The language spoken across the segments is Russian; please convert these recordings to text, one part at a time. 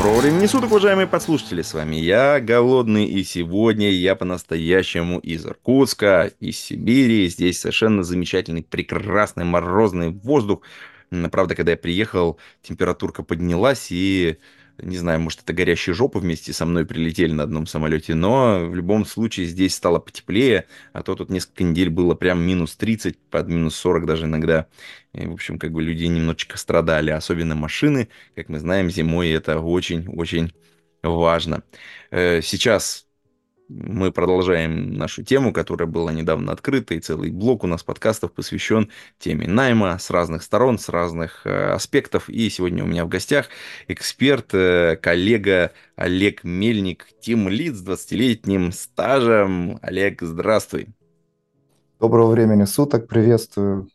Доброго времени суток, уважаемые подслушатели, с вами я, Голодный, и сегодня я по-настоящему из Иркутска, из Сибири. Здесь совершенно замечательный, прекрасный морозный воздух. Правда, когда я приехал, температурка поднялась, и, не знаю, может, это горящие жопы вместе со мной прилетели на одном самолете, но в любом случае здесь стало потеплее, а то тут несколько недель было прям минус 30, под минус 40 даже иногда. И, в общем, как бы люди немножечко страдали, особенно машины. Как мы знаем, зимой это очень-очень важно. Э, Сейчас мы продолжаем нашу тему, которая была недавно открыта, и целый блок у нас подкастов посвящен теме найма с разных сторон, с разных э, аспектов. И сегодня у меня в гостях эксперт, э, коллега Олег Мельник, Тим Лид с 20-летним стажем. Олег, здравствуй. Доброго времени суток, приветствую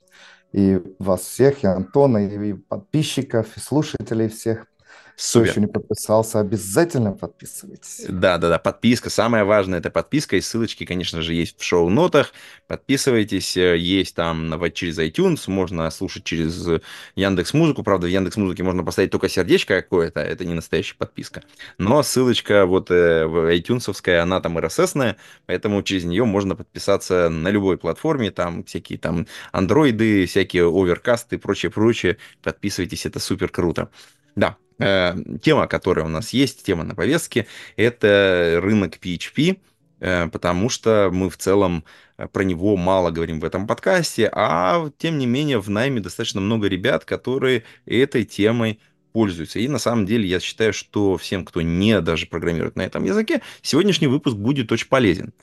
и вас всех, и Антона, и подписчиков, и слушателей всех. Кто еще не подписался, обязательно подписывайтесь. Да, да, да, подписка. Самое важное это подписка. И ссылочки, конечно же, есть в шоу-нотах. Подписывайтесь. э, Есть там через iTunes, можно слушать через Яндекс Музыку. Правда, в Яндекс Музыке можно поставить только сердечко какое-то. Это не настоящая подписка. Но ссылочка вот э, в iTunes, она там RSS-ная, поэтому через нее можно подписаться на любой платформе. Там всякие там андроиды, всякие оверкасты и прочее, прочее. Подписывайтесь, это супер круто. Да, э, тема, которая у нас есть, тема на повестке, это рынок PHP, э, потому что мы в целом э, про него мало говорим в этом подкасте, а тем не менее в найме достаточно много ребят, которые этой темой пользуются. И на самом деле я считаю, что всем, кто не даже программирует на этом языке, сегодняшний выпуск будет очень полезен.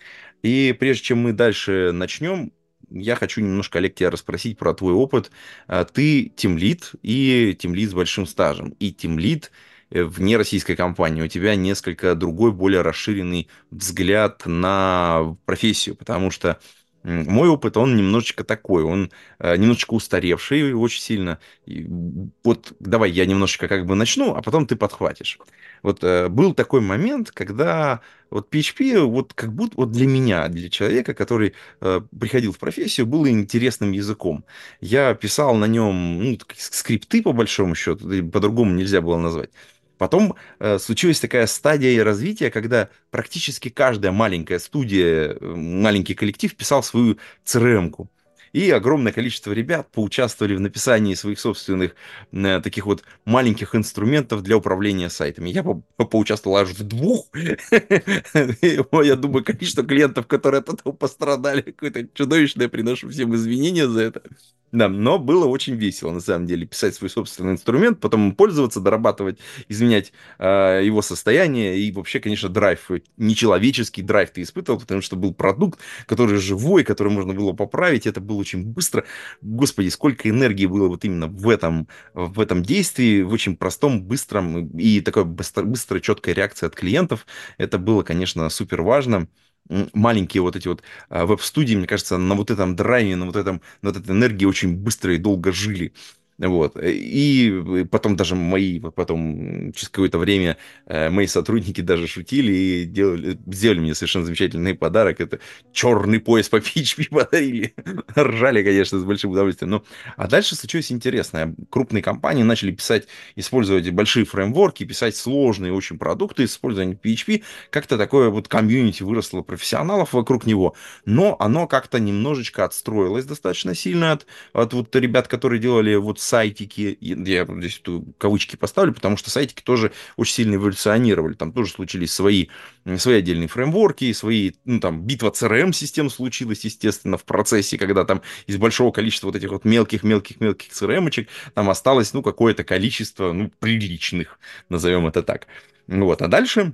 И прежде чем мы дальше начнем, я хочу немножко, Олег, тебя расспросить про твой опыт. А, Ты тимлид и тимлид с большим стажем. И тимлид э, вне российской компании. У тебя несколько другой, более расширенный взгляд на профессию, потому что мой опыт, он немножечко такой, он э, немножечко устаревший очень сильно. И вот давай я немножечко как бы начну, а потом ты подхватишь. Вот э, был такой момент, когда вот PHP, вот как будто вот для меня, для человека, который э, приходил в профессию, было интересным языком. Я писал на нем ну, скрипты, по большому счету, по-другому нельзя было назвать. Потом э, случилась такая стадия развития, когда практически каждая маленькая студия, э, маленький коллектив писал свою CRM-ку. И огромное количество ребят поучаствовали в написании своих собственных э, таких вот маленьких инструментов для управления сайтами. Я по- по- поучаствовал аж в двух. Я думаю, количество клиентов, которые от этого пострадали, какое-то чудовищное, приношу всем извинения за это. Да, но было очень весело, на самом деле, писать свой собственный инструмент, потом пользоваться, дорабатывать, изменять э, его состояние. И вообще, конечно, драйв, э, нечеловеческий драйв ты испытывал, потому что был продукт, который живой, который можно было поправить. Это было очень быстро. Господи, сколько энергии было вот именно в этом, в этом действии, в очень простом, быстром и такой быстро, быстрой, четкой реакции от клиентов. Это было, конечно, супер важно маленькие вот эти вот а, веб-студии, мне кажется, на вот этом драйве, на вот, этом, на вот этой энергии очень быстро и долго жили. Вот. И потом даже мои, потом через какое-то время э, мои сотрудники даже шутили и делали, сделали мне совершенно замечательный подарок. Это черный пояс по PHP подарили. Ржали, конечно, с большим удовольствием. Но... А дальше случилось интересное. Крупные компании начали писать, использовать большие фреймворки, писать сложные очень продукты, использование PHP. Как-то такое вот комьюнити выросло профессионалов вокруг него. Но оно как-то немножечко отстроилось достаточно сильно от, от вот ребят, которые делали вот сайтики, я здесь тут кавычки поставлю, потому что сайтики тоже очень сильно эволюционировали, там тоже случились свои, свои отдельные фреймворки, свои, ну, там, битва CRM-систем случилась, естественно, в процессе, когда там из большого количества вот этих вот мелких-мелких-мелких CRM-очек там осталось, ну, какое-то количество, ну, приличных, назовем это так. Вот, а дальше...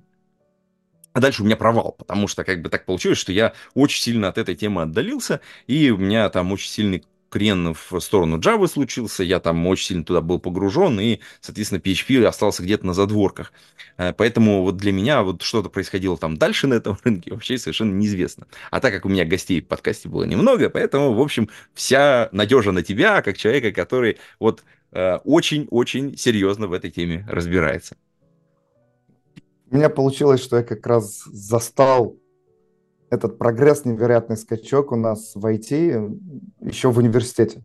А дальше у меня провал, потому что как бы так получилось, что я очень сильно от этой темы отдалился, и у меня там очень сильный крен в сторону Java случился, я там очень сильно туда был погружен, и, соответственно, PHP остался где-то на задворках. Э, поэтому вот для меня вот что-то происходило там дальше на этом рынке вообще совершенно неизвестно. А так как у меня гостей в подкасте было немного, поэтому, в общем, вся надежа на тебя, как человека, который вот э, очень-очень серьезно в этой теме разбирается. У меня получилось, что я как раз застал этот прогресс, невероятный скачок у нас в IT еще в университете.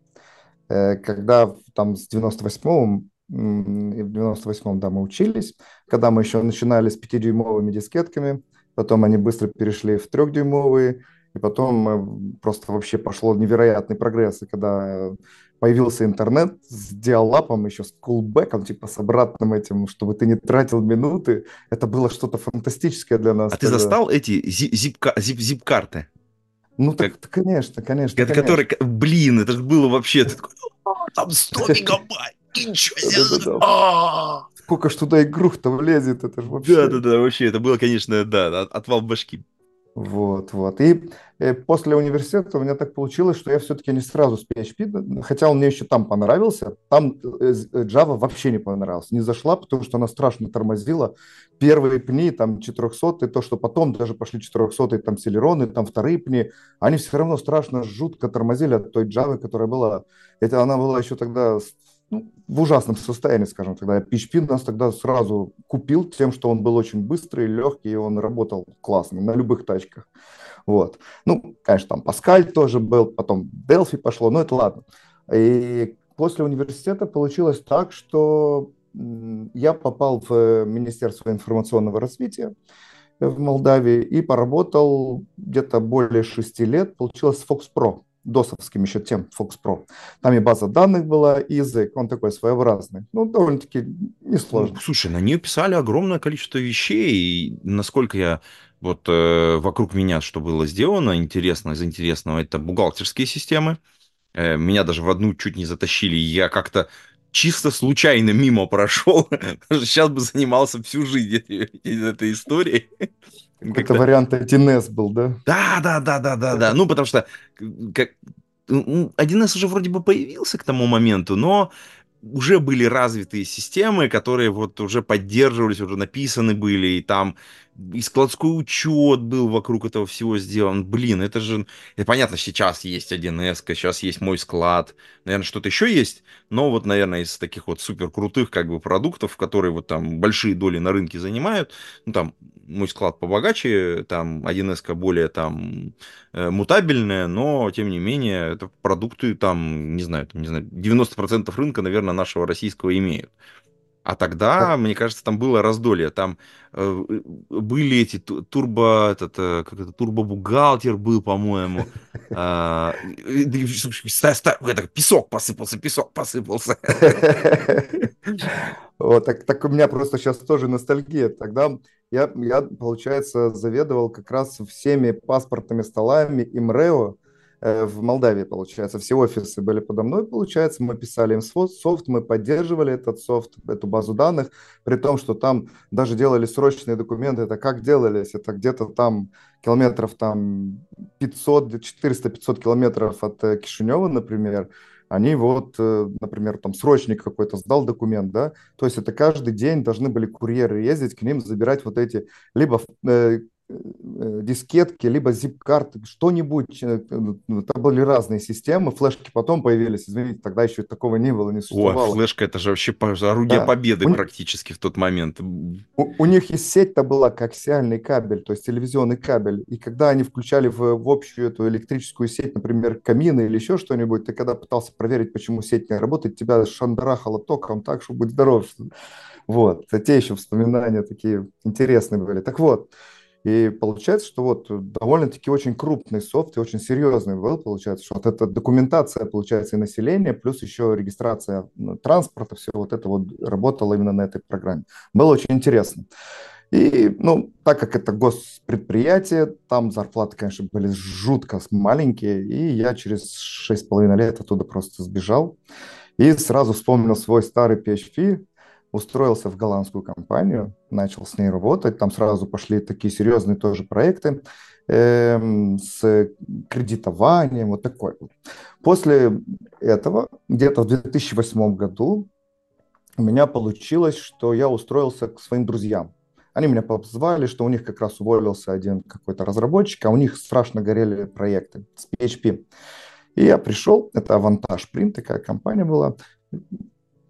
Э, когда там с 98-м, в 98-м, да, мы учились, когда мы еще начинали с 5-дюймовыми дискетками, потом они быстро перешли в 3-дюймовые, и потом просто вообще пошло невероятный прогресс. И когда появился интернет с диалапом, еще с кулбеком, типа с обратным этим, чтобы ты не тратил минуты. Это было что-то фантастическое для нас. А тогда. ты застал эти зип-карты? Зип, зип ну, так, так, конечно, конечно. Это конечно. который, блин, это же было вообще, ты такой, там 100 мегабайт, ничего себе. А! Сколько ж туда игрух-то влезет, это же вообще... Да-да-да, вообще, это было, конечно, да, отвал башки. Вот, вот. И э, после университета у меня так получилось, что я все-таки не сразу с PHP, хотя он мне еще там понравился, там э, э, Java вообще не понравился, не зашла, потому что она страшно тормозила. Первые пни, там 400, и то, что потом даже пошли 400, там Celeron, там вторые пни, они все равно страшно, жутко тормозили от той Java, которая была. Это она была еще тогда ну, в ужасном состоянии, скажем тогда. PHP нас тогда сразу купил тем, что он был очень быстрый, легкий, и он работал классно на любых тачках. Вот. Ну, конечно, там Паскаль тоже был, потом Delphi пошло, но это ладно. И после университета получилось так, что я попал в Министерство информационного развития в Молдавии и поработал где-то более шести лет. Получилось Fox Pro досовским еще тем Fox Pro. Там и база данных была, и язык, он такой своеобразный. Ну, довольно-таки несложно. Ну, слушай, на нее писали огромное количество вещей, и насколько я вот э, вокруг меня что было сделано, интересно из интересного, это бухгалтерские системы. Э, меня даже в одну чуть не затащили, я как-то чисто случайно мимо прошел. Сейчас бы занимался всю жизнь этой историей. Это вариант 1С был, да? Да, да, да, да, да, да. Ну, потому что как, 1С уже вроде бы появился к тому моменту, но уже были развитые системы, которые вот уже поддерживались, уже написаны были, и там и складской учет был вокруг этого всего сделан. Блин, это же... Это понятно, сейчас есть 1С, сейчас есть мой склад, наверное, что-то еще есть, но вот, наверное, из таких вот супер крутых как бы продуктов, которые вот там большие доли на рынке занимают, ну там мой склад побогаче, там 1С более там э, мутабельная, но тем не менее это продукты там, не знаю, там, не знаю, 90% рынка, наверное, нашего российского имеют. А тогда, мне кажется, там было раздолье. Там э, были эти турбо, этот, э, как это, турбо-бухгалтер был, по-моему. Э, песок посыпался, песок посыпался. Вот, так, так у меня просто сейчас тоже ностальгия. Тогда я, я, получается, заведовал как раз всеми паспортными столами ИМРЭО, Э, в Молдавии, получается. Все офисы были подо мной, получается. Мы писали им софт, мы поддерживали этот софт, эту базу данных, при том, что там даже делали срочные документы. Это как делались? Это где-то там километров там 500, 400-500 километров от э, Кишинева, например. Они вот, э, например, там срочник какой-то сдал документ, да, то есть это каждый день должны были курьеры ездить к ним, забирать вот эти либо Э, дискетки, либо zip-карты, что-нибудь. Э, ну, там были разные системы, флешки потом появились, извините, тогда еще такого не было, не существовало. О, флешка, это же вообще орудие да. победы у практически в тот момент. У, у них и сеть-то была коаксиальный кабель, то есть телевизионный кабель, и когда они включали в, в общую эту электрическую сеть, например, камины или еще что-нибудь, ты когда пытался проверить, почему сеть не работает, тебя шандарахало током так, что будь здоров. Вот, те еще воспоминания такие интересные были. Так вот, и получается, что вот довольно-таки очень крупный софт и очень серьезный был, получается, что вот эта документация, получается, и население, плюс еще регистрация ну, транспорта, все вот это вот работало именно на этой программе. Было очень интересно. И, ну, так как это госпредприятие, там зарплаты, конечно, были жутко маленькие, и я через 6,5 лет оттуда просто сбежал. И сразу вспомнил свой старый PHP, устроился в голландскую компанию, начал с ней работать, там сразу пошли такие серьезные тоже проекты. эм, с кредитованием, вот такой вот. После этого, где-то в 2008 году, у меня получилось, что я устроился к своим друзьям. Они меня позвали, что у них как раз уволился один какой-то разработчик, а у них страшно горели проекты с PHP. И я пришел, это Avantage Print, такая компания была,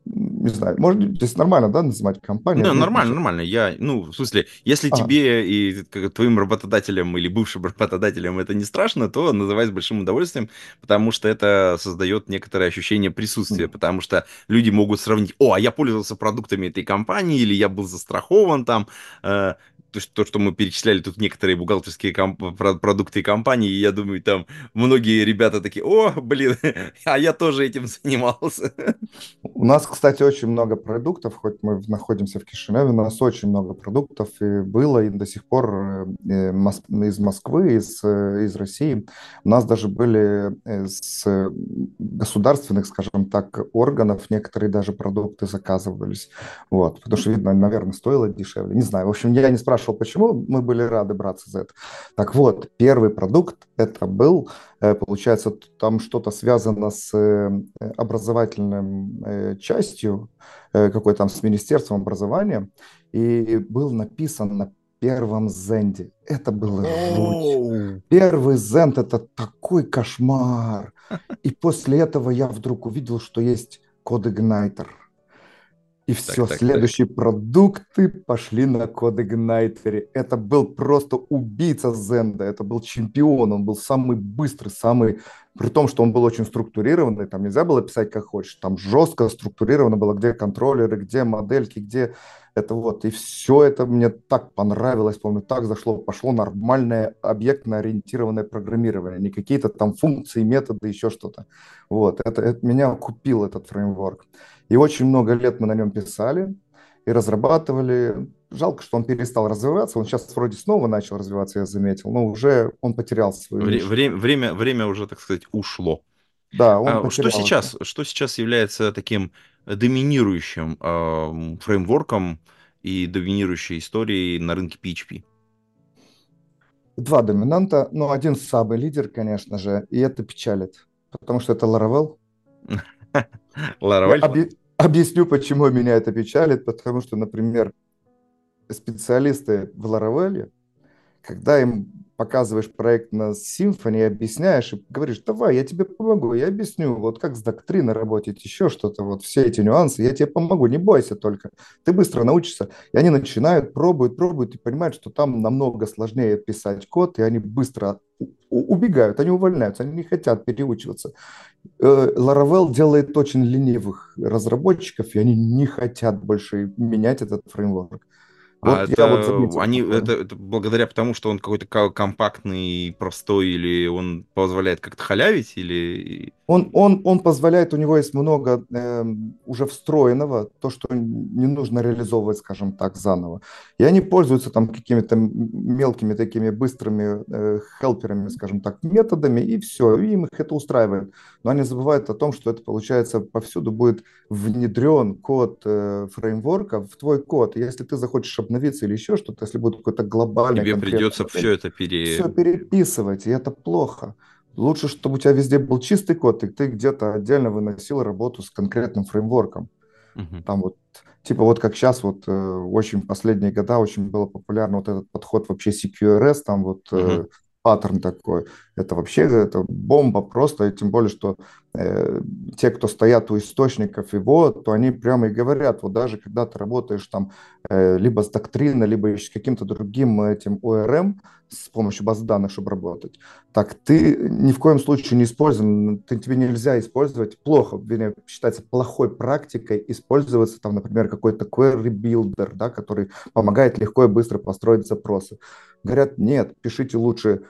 не знаю, может, здесь нормально, да, называть компанию? Да, нормально, нормально. Я, ну, в смысле, если а. тебе и как, твоим работодателям или бывшим работодателям это не страшно, то называй с большим удовольствием, потому что это создает некоторое ощущение присутствия, mm. потому что люди могут сравнить, о, а я пользовался продуктами этой компании, или я был застрахован там, э, то, что, то, что мы перечисляли тут некоторые бухгалтерские комп- продукты и компании, я думаю, там многие ребята такие, о, блин, а я тоже этим занимался. У нас, кстати, очень много продуктов, хоть мы находимся в Кишиневе, у нас очень много продуктов и было, и до сих пор э, из Москвы, из, э, из России. У нас даже были э, с государственных, скажем так, органов некоторые даже продукты заказывались. Вот, потому что, видно, наверное, стоило дешевле. Не знаю, в общем, я не спрашиваю, спрашивал, почему мы были рады браться за это. Так вот, первый продукт это был, э, получается, там что-то связано с э, образовательной э, частью, какой там с Министерством образования, и был написан на первом зенде. Это было жуть. Первый зенд это такой кошмар. И после этого я вдруг увидел, что есть код Igniter – и все, так, следующие так. продукты пошли на код Igniter. Это был просто убийца Зенда, это был чемпион, он был самый быстрый, самый... При том, что он был очень структурированный, там нельзя было писать как хочешь, там жестко структурировано было, где контроллеры, где модельки, где это вот. И все это мне так понравилось, помню, так зашло, пошло нормальное объектно-ориентированное программирование, не какие-то там функции, методы, еще что-то. Вот, это, это меня купил этот фреймворк. И очень много лет мы на нем писали и разрабатывали. Жалко, что он перестал развиваться. Он сейчас вроде снова начал развиваться, я заметил, но уже он потерял свою Вре- время, время, время уже, так сказать, ушло. Да, он а, что сейчас, что сейчас является таким доминирующим э, фреймворком и доминирующей историей на рынке PHP? Два доминанта, но один самый лидер, конечно же, и это печалит, потому что это Laravel. Laravel? Объясню, почему меня это печалит, потому что, например, специалисты в Laravel, когда им показываешь проект на Symfony, объясняешь и говоришь, давай, я тебе помогу, я объясню, вот как с доктриной работать, еще что-то, вот все эти нюансы, я тебе помогу, не бойся только, ты быстро научишься. И они начинают, пробуют, пробуют и понимают, что там намного сложнее писать код, и они быстро убегают, они увольняются, они не хотят переучиваться. Э, Laravel делает очень ленивых разработчиков, и они не хотят больше менять этот фреймворк. Вот а это, вот заметил, они, это, это благодаря тому, что он какой-то компактный, простой, или он позволяет как-то халявить, или... Он, он, он позволяет, у него есть много э, уже встроенного, то, что не нужно реализовывать, скажем так, заново. И они пользуются там какими-то мелкими такими быстрыми э, хелперами, скажем так, методами, и все, и им их это устраивает. Но они забывают о том, что это, получается, повсюду будет внедрен код э, фреймворка в твой код. Если ты захочешь обновиться или еще что-то, если будет какой-то глобальный... Тебе придется все это пере... Все переписывать, и это плохо. Лучше, чтобы у тебя везде был чистый код, и ты где-то отдельно выносил работу с конкретным фреймворком. Uh-huh. Там вот, типа вот как сейчас, вот э, очень в последние года очень было популярно вот этот подход вообще CQRS, там вот uh-huh. паттерн такой. Это вообще это бомба просто, и тем более, что э, те, кто стоят у источников его, то они прямо и говорят, вот даже когда ты работаешь там э, либо с доктриной, либо с каким-то другим этим ORM, с помощью баз данных, чтобы работать, так ты ни в коем случае не используем, ты, тебе нельзя использовать. Плохо, считается плохой практикой использоваться там, например, какой-то query builder, да, который помогает легко и быстро построить запросы. Говорят, нет, пишите лучше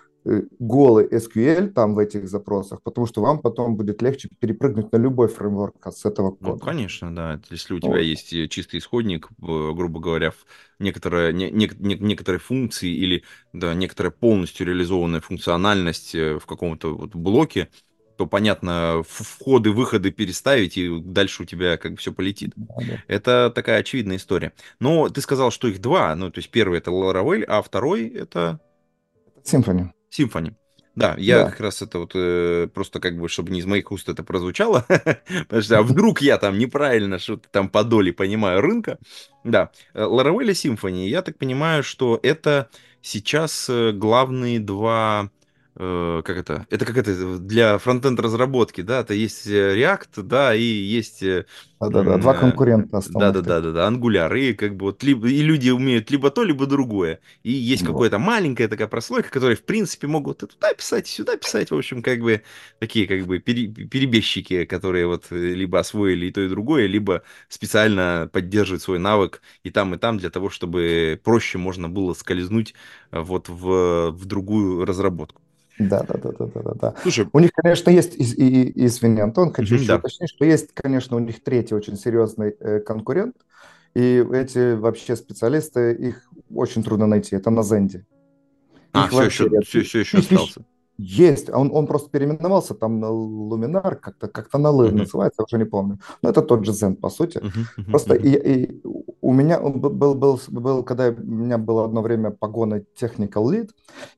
голый SQL там в этих запросах, потому что вам потом будет легче перепрыгнуть на любой фреймворк с этого ну, кода. Ну, конечно, да. Если у тебя вот. есть э, чистый исходник, грубо говоря, некоторые, не, не, некоторые функции или да, некоторая полностью реализованная функциональность э, в каком-то вот блоке, то, понятно, входы-выходы переставить, и дальше у тебя как бы все полетит. Да, да. Это такая очевидная история. Но ты сказал, что их два. Ну, то есть первый это Laravel, а второй это Symfony. Symfony. Да, я Да. как раз это вот э, просто как бы, чтобы не из моих уст это прозвучало, потому что а вдруг я там неправильно что-то там по доле понимаю рынка. Да, э, Laravel и Symfony, я так понимаю, что это сейчас э, главные два, как это, это как это для фронтенд разработки, да, это есть э, React, да, и есть э, Да-да-да, два э, конкурента да, основных. да, да, да, да, Angular, и как бы вот либо, и люди умеют либо то, либо другое. И есть Вот. какая-то маленькая такая прослойка, которая, в принципе, могут и туда писать, и сюда писать, в общем, как бы такие как бы пере- перебежчики, которые вот э, либо освоили и то, и другое, либо специально поддерживают свой навык и там, и там, для того, чтобы проще можно было скользнуть э, вот в, в другую разработку. Да, да, да, да, да, да, да. Слушай, У них, конечно, есть, и, и- извини, Антон, хочу мгм, еще да. уточнить, что есть, конечно, у них третий очень серьезный э, конкурент, и эти вообще специалисты, их очень трудно найти, это на Зенде. А, Их все еще, нет. все, все еще Их остался. есть, а он, он просто переименовался там на Луминар, как-то как на Л Мгм. называется, я уже не помню. Но это тот же Zen, по сути. Мгм, мгм, Просто мгм. и, и у меня был, был, был, когда у меня было одно время погоны Technical Lead,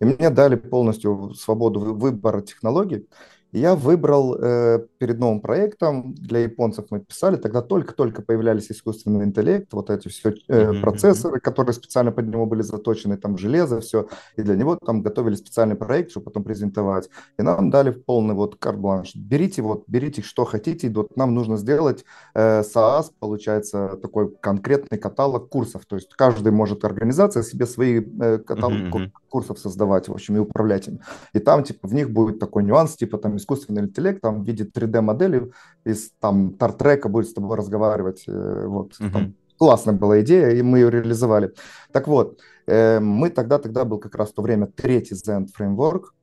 и мне дали полностью свободу вы- выбора технологий. Я выбрал э, перед новым проектом, для японцев мы писали, тогда только-только появлялись искусственный интеллект, вот эти все Мгм, мгм. процессоры, которые специально под него были заточены, там железо, все, и для него там готовили специальный проект, чтобы потом презентовать. И нам дали полный вот карт-бланш. Берите вот, берите что хотите, и вот нам нужно сделать э, SaaS, получается, такой конкретный каталог курсов. То есть каждый может организация себе свои э, каталог Мгм, ку- мгм. курсов создавать, в общем, и управлять им. И там, типа, в них будет такой нюанс, типа, там, искусственный интеллект, там, в виде 3D-модели из, там, Тартрека будет с тобой разговаривать, э, вот, Мгм. там, классная была идея, и мы ее реализовали. Так вот, э, мы тогда, тогда был как раз в то время третий Zen фреймворк,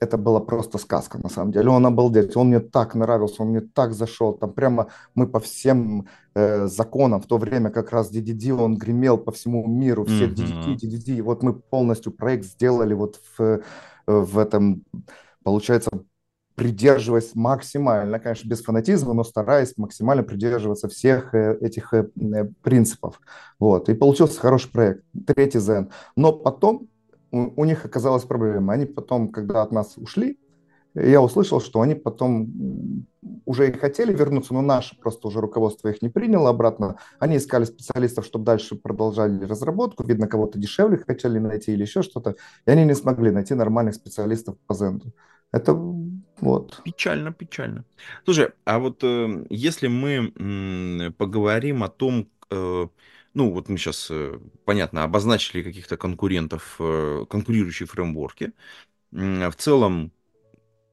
это была просто сказка, на самом деле. Он обалдеть, он мне так нравился, он мне так зашел. Там прямо мы по всем э, законам, в то время как раз DDD, он гремел по всему миру, все DDD, Мгм. DDD. И вот мы полностью проект сделали вот в, в этом, получается, придерживаясь максимально, конечно, без фанатизма, но стараясь максимально придерживаться всех э, этих э, э, принципов. Вот. И получился хороший проект, третий Zen. Но потом у, них оказалась проблема. Они потом, когда от нас ушли, я услышал, что они потом уже и хотели вернуться, но наше просто уже руководство их не приняло обратно. Они искали специалистов, чтобы дальше продолжали разработку. Видно, кого-то дешевле хотели найти или еще что-то. И они не смогли найти нормальных специалистов по Зенду. Это вот. Печально, печально. Слушай, а вот э, если мы м, поговорим о том, э, ну вот мы сейчас, понятно, обозначили каких-то конкурентов, э, конкурирующие фреймворки. М, В целом,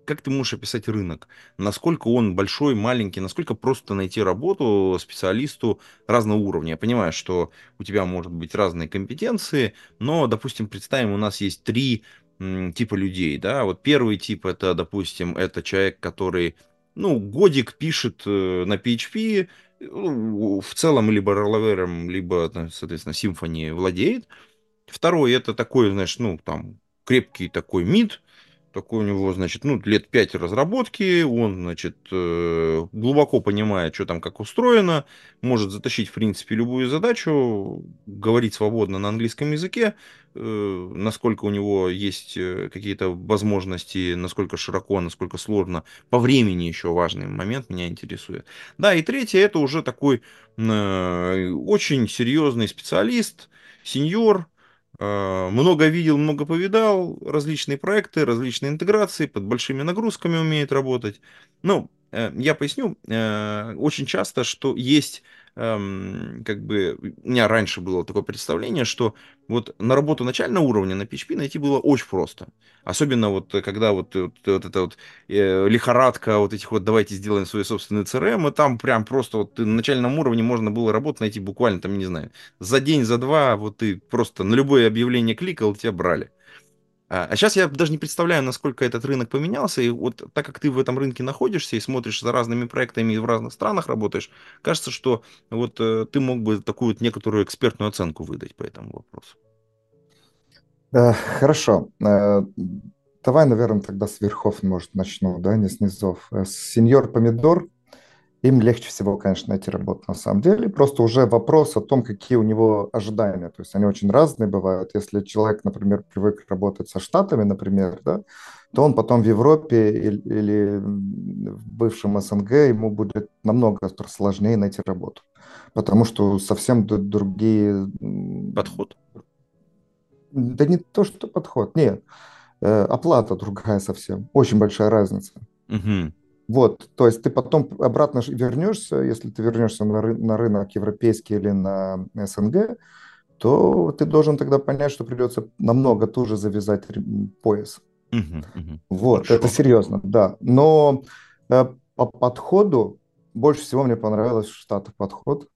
как ты можешь описать рынок? Насколько он большой, маленький, насколько просто найти работу специалисту разного уровня? Я понимаю, что у тебя может быть разные компетенции, но, допустим, представим, у нас есть три типа людей, да, вот первый тип это, допустим, это человек, который, ну, годик пишет э, на PHP, ну, в целом либо Laravel, либо, соответственно, Symfony владеет. Второй это такой, знаешь, ну, там, крепкий такой мид, такой у него, значит, ну, лет 5 разработки, он, значит, э, глубоко понимает, что там как устроено, может затащить, в принципе, любую задачу, говорить свободно на английском языке, э, насколько у него есть э, какие-то возможности, насколько широко, насколько сложно. По времени еще важный момент меня интересует. Да, и третье, это уже такой очень серьезный специалист, сеньор, много видел, много повидал, различные проекты, различные интеграции, под большими нагрузками умеет работать. Ну, э, я поясню, э, очень часто, что есть эм, как бы у меня раньше было такое представление, что вот на работу начального уровня на PHP найти было очень просто. Особенно вот э, когда вот, вот, вот эта вот э, лихорадка вот этих вот давайте сделаем свой собственный CRM, и там прям просто вот на начальном уровне можно было работу найти буквально там, не знаю, за день, за два, вот ты просто на любое объявление кликал, тебя брали. А сейчас я даже не представляю, насколько этот рынок поменялся, и вот так как ты в этом рынке находишься и смотришь за разными проектами и в разных странах работаешь, кажется, что вот э, ты мог бы такую вот некоторую экспертную оценку выдать по этому вопросу. Э, Хорошо. Э, Давай, наверное, тогда с верхов, может, начну, да, не с низов. Сеньор Помидор им легче всего, конечно, найти работу на самом деле. Просто уже вопрос о том, какие у него ожидания. То есть они очень разные бывают. Если человек, например, привык работать со Штатами, например, да, то он потом в Европе или, или в бывшем СНГ ему будет намного сложнее найти работу. Потому что совсем другие... Подход? Да не то, что подход, нет. Э, оплата другая совсем. Очень большая разница. Угу. Вот, то есть ты потом обратно вернешься, если ты вернешься на, ры- на рынок европейский или на СНГ, то ты должен тогда понять, что придется намного туже завязать пояс. Угу, угу. Вот, Хорошо. это серьезно, да. Но э, по подходу больше всего мне понравилось в Штатах подход.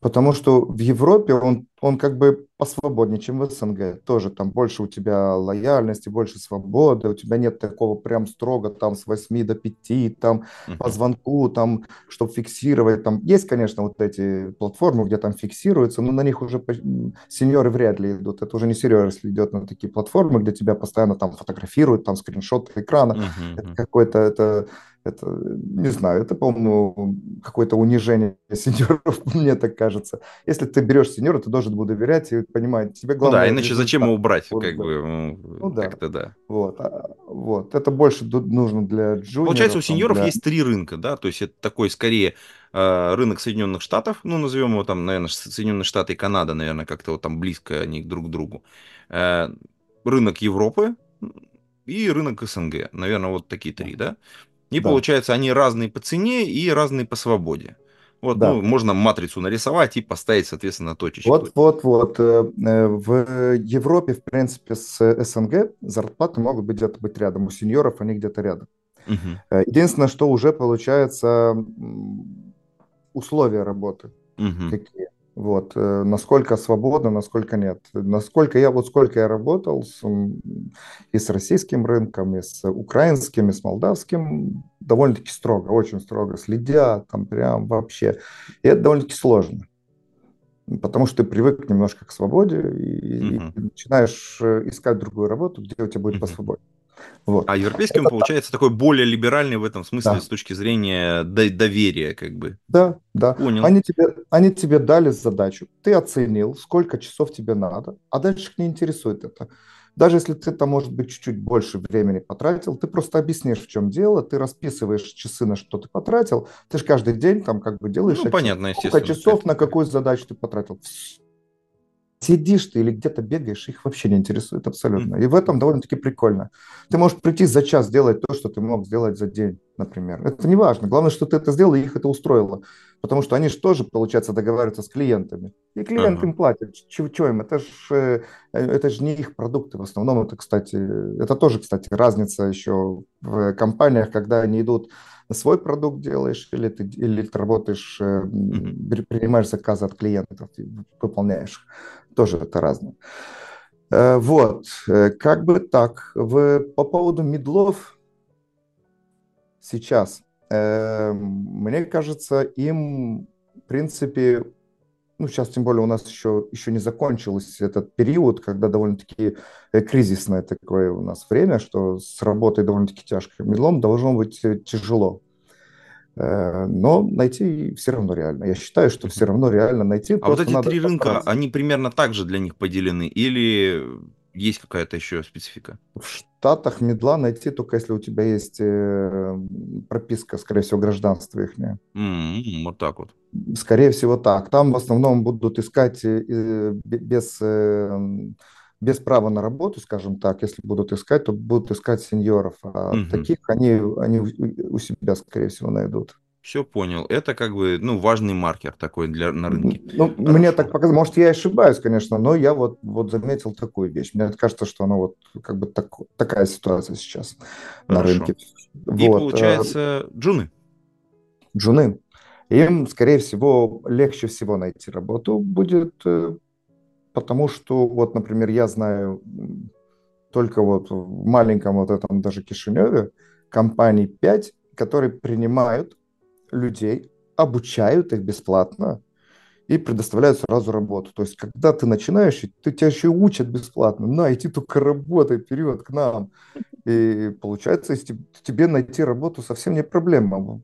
Потому что в Европе он, он как бы посвободнее, чем в СНГ. Тоже там больше у тебя лояльности, больше свободы, у тебя нет такого прям строго там с 8 до 5, там uh-huh. по звонку, там, чтобы фиксировать. Там есть, конечно, вот эти платформы, где там фиксируются, но на них уже сеньоры вряд ли идут. Это уже не серьезно, если идет на такие платформы, где тебя постоянно там фотографируют, там скриншот экрана. Uh-huh. Это какой-то, это это, не знаю, это, по-моему, какое-то унижение сеньоров, мне так кажется. Если ты берешь сеньора, ты должен ему доверять и понимать, тебе главное... Ну да, иначе зачем его брать, вот, как да. бы, ну, ну да. как-то да. Вот, а, вот, это больше нужно для джуниоров. Получается, у сеньоров для... есть три рынка, да, то есть это такой, скорее, а, рынок Соединенных Штатов, ну, назовем его там, наверное, Соединенные Штаты и Канада, наверное, как-то вот там близко они друг к другу. Э, рынок Европы, и рынок СНГ. Наверное, вот такие три, да? И да. получается, они разные по цене и разные по свободе. Вот, да. ну, можно матрицу нарисовать и поставить, соответственно, точечки. Вот, вот, вот. Э, э, в Европе, в принципе, с СНГ зарплаты могут быть где-то быть рядом. У сеньоров они где-то рядом. Угу. Единственное, что уже получается условия работы. Угу. Какие. Вот, э, насколько свободно, насколько нет. Насколько я, вот сколько я работал с, и с российским рынком, и с украинским, и с молдавским, довольно-таки строго, очень строго следят, там прям вообще. И это довольно-таки сложно. Потому что ты привык немножко к свободе и, угу. и начинаешь э, искать другую работу, где у тебя будет угу. посвободнее. Вот. А европейским, это получается, такой более либеральный в этом смысле да. с точки зрения доверия, как бы. Да, да. Понял. Они тебе, они тебе дали задачу, ты оценил, сколько часов тебе надо, а дальше их не интересует это. Даже если ты там, может быть, чуть-чуть больше времени потратил, ты просто объяснишь, в чем дело, ты расписываешь часы, на что ты потратил, ты же каждый день там как бы делаешь... Ну, понятно, Сколько часов на какую задачу ты потратил сидишь ты или где-то бегаешь, их вообще не интересует абсолютно. И в этом довольно-таки прикольно. Ты можешь прийти за час сделать то, что ты мог сделать за день, например. Это не важно. Главное, что ты это сделал, и их это устроило. Потому что они же тоже, получается, договариваются с клиентами. И клиент uh-huh. им платит. Чего, чего им? Это же э, это ж не их продукты в основном. Это, кстати, это тоже, кстати, разница еще в компаниях, когда они идут свой продукт делаешь, или ты, или ты работаешь, mm-hmm. принимаешь заказы от клиентов, выполняешь тоже это разное. Э, вот, э, как бы так. В, по поводу медлов сейчас, э, мне кажется, им, в принципе, ну, сейчас тем более у нас еще, еще не закончился этот период, когда довольно-таки кризисное такое у нас время, что с работой довольно-таки тяжко. Медлом должно быть тяжело. Э, но найти все равно реально. Я считаю, что все равно реально найти. А вот эти три рынка, они примерно так же для них поделены или есть какая-то еще специфика? В Штатах медла найти только если у тебя есть э, прописка, скорее всего, гражданства их. Mm-hmm, вот так вот. Скорее всего так. Там в основном будут искать э, без без права на работу, скажем так, если будут искать, то будут искать сеньоров. А угу. таких они, они у себя, скорее всего, найдут. Все понял. Это как бы ну, важный маркер такой для, на рынке. Ну, Хорошо. мне так показалось. Может, я ошибаюсь, конечно, но я вот, вот заметил такую вещь. Мне кажется, что она вот как бы так, такая ситуация сейчас Хорошо. на рынке. И вот. получается, джуны. Джуны. Им, скорее всего, легче всего найти работу будет э, потому что, вот, например, я знаю только вот в маленьком вот этом даже Кишиневе компаний 5, которые принимают людей, обучают их бесплатно и предоставляют сразу работу. То есть, когда ты начинаешь, ты тебя еще учат бесплатно. На, иди только работай, вперед к нам. И получается, если тебе найти работу совсем не проблема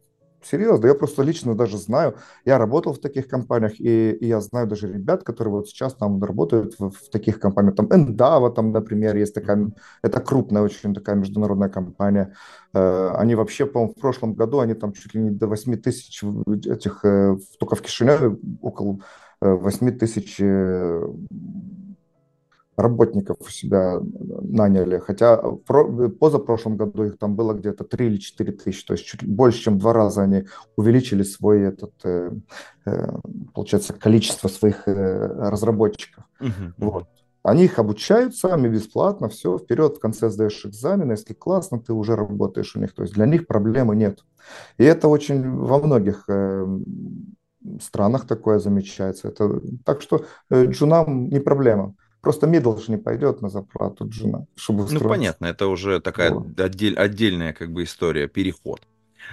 Серьезно, я просто лично даже знаю, я работал в таких компаниях, и, и я знаю даже ребят, которые вот сейчас там работают в, в таких компаниях, там Endava, там, например, есть такая, это крупная очень такая международная компания, э, они вообще, по-моему, в прошлом году, они там чуть ли не до 8 тысяч этих, э, только в Кишиневе около 8 э, тысяч работников у себя наняли, хотя в позапрошлом году их там было где-то 3 или 4 тысячи, то есть чуть больше, чем два раза они увеличили свой этот, э, э, получается, количество своих э, разработчиков. Uh-huh. Вот. Они их обучают сами бесплатно, все, вперед, в конце сдаешь экзамен, если классно, ты уже работаешь у них, то есть для них проблемы нет. И это очень во многих странах такое замечается. Это, так что джунам не проблема. Просто Мидлж не пойдет на зарплату Джина, чтобы устроиться. Ну, понятно, это уже такая вот. отдель, отдельная как бы история, переход.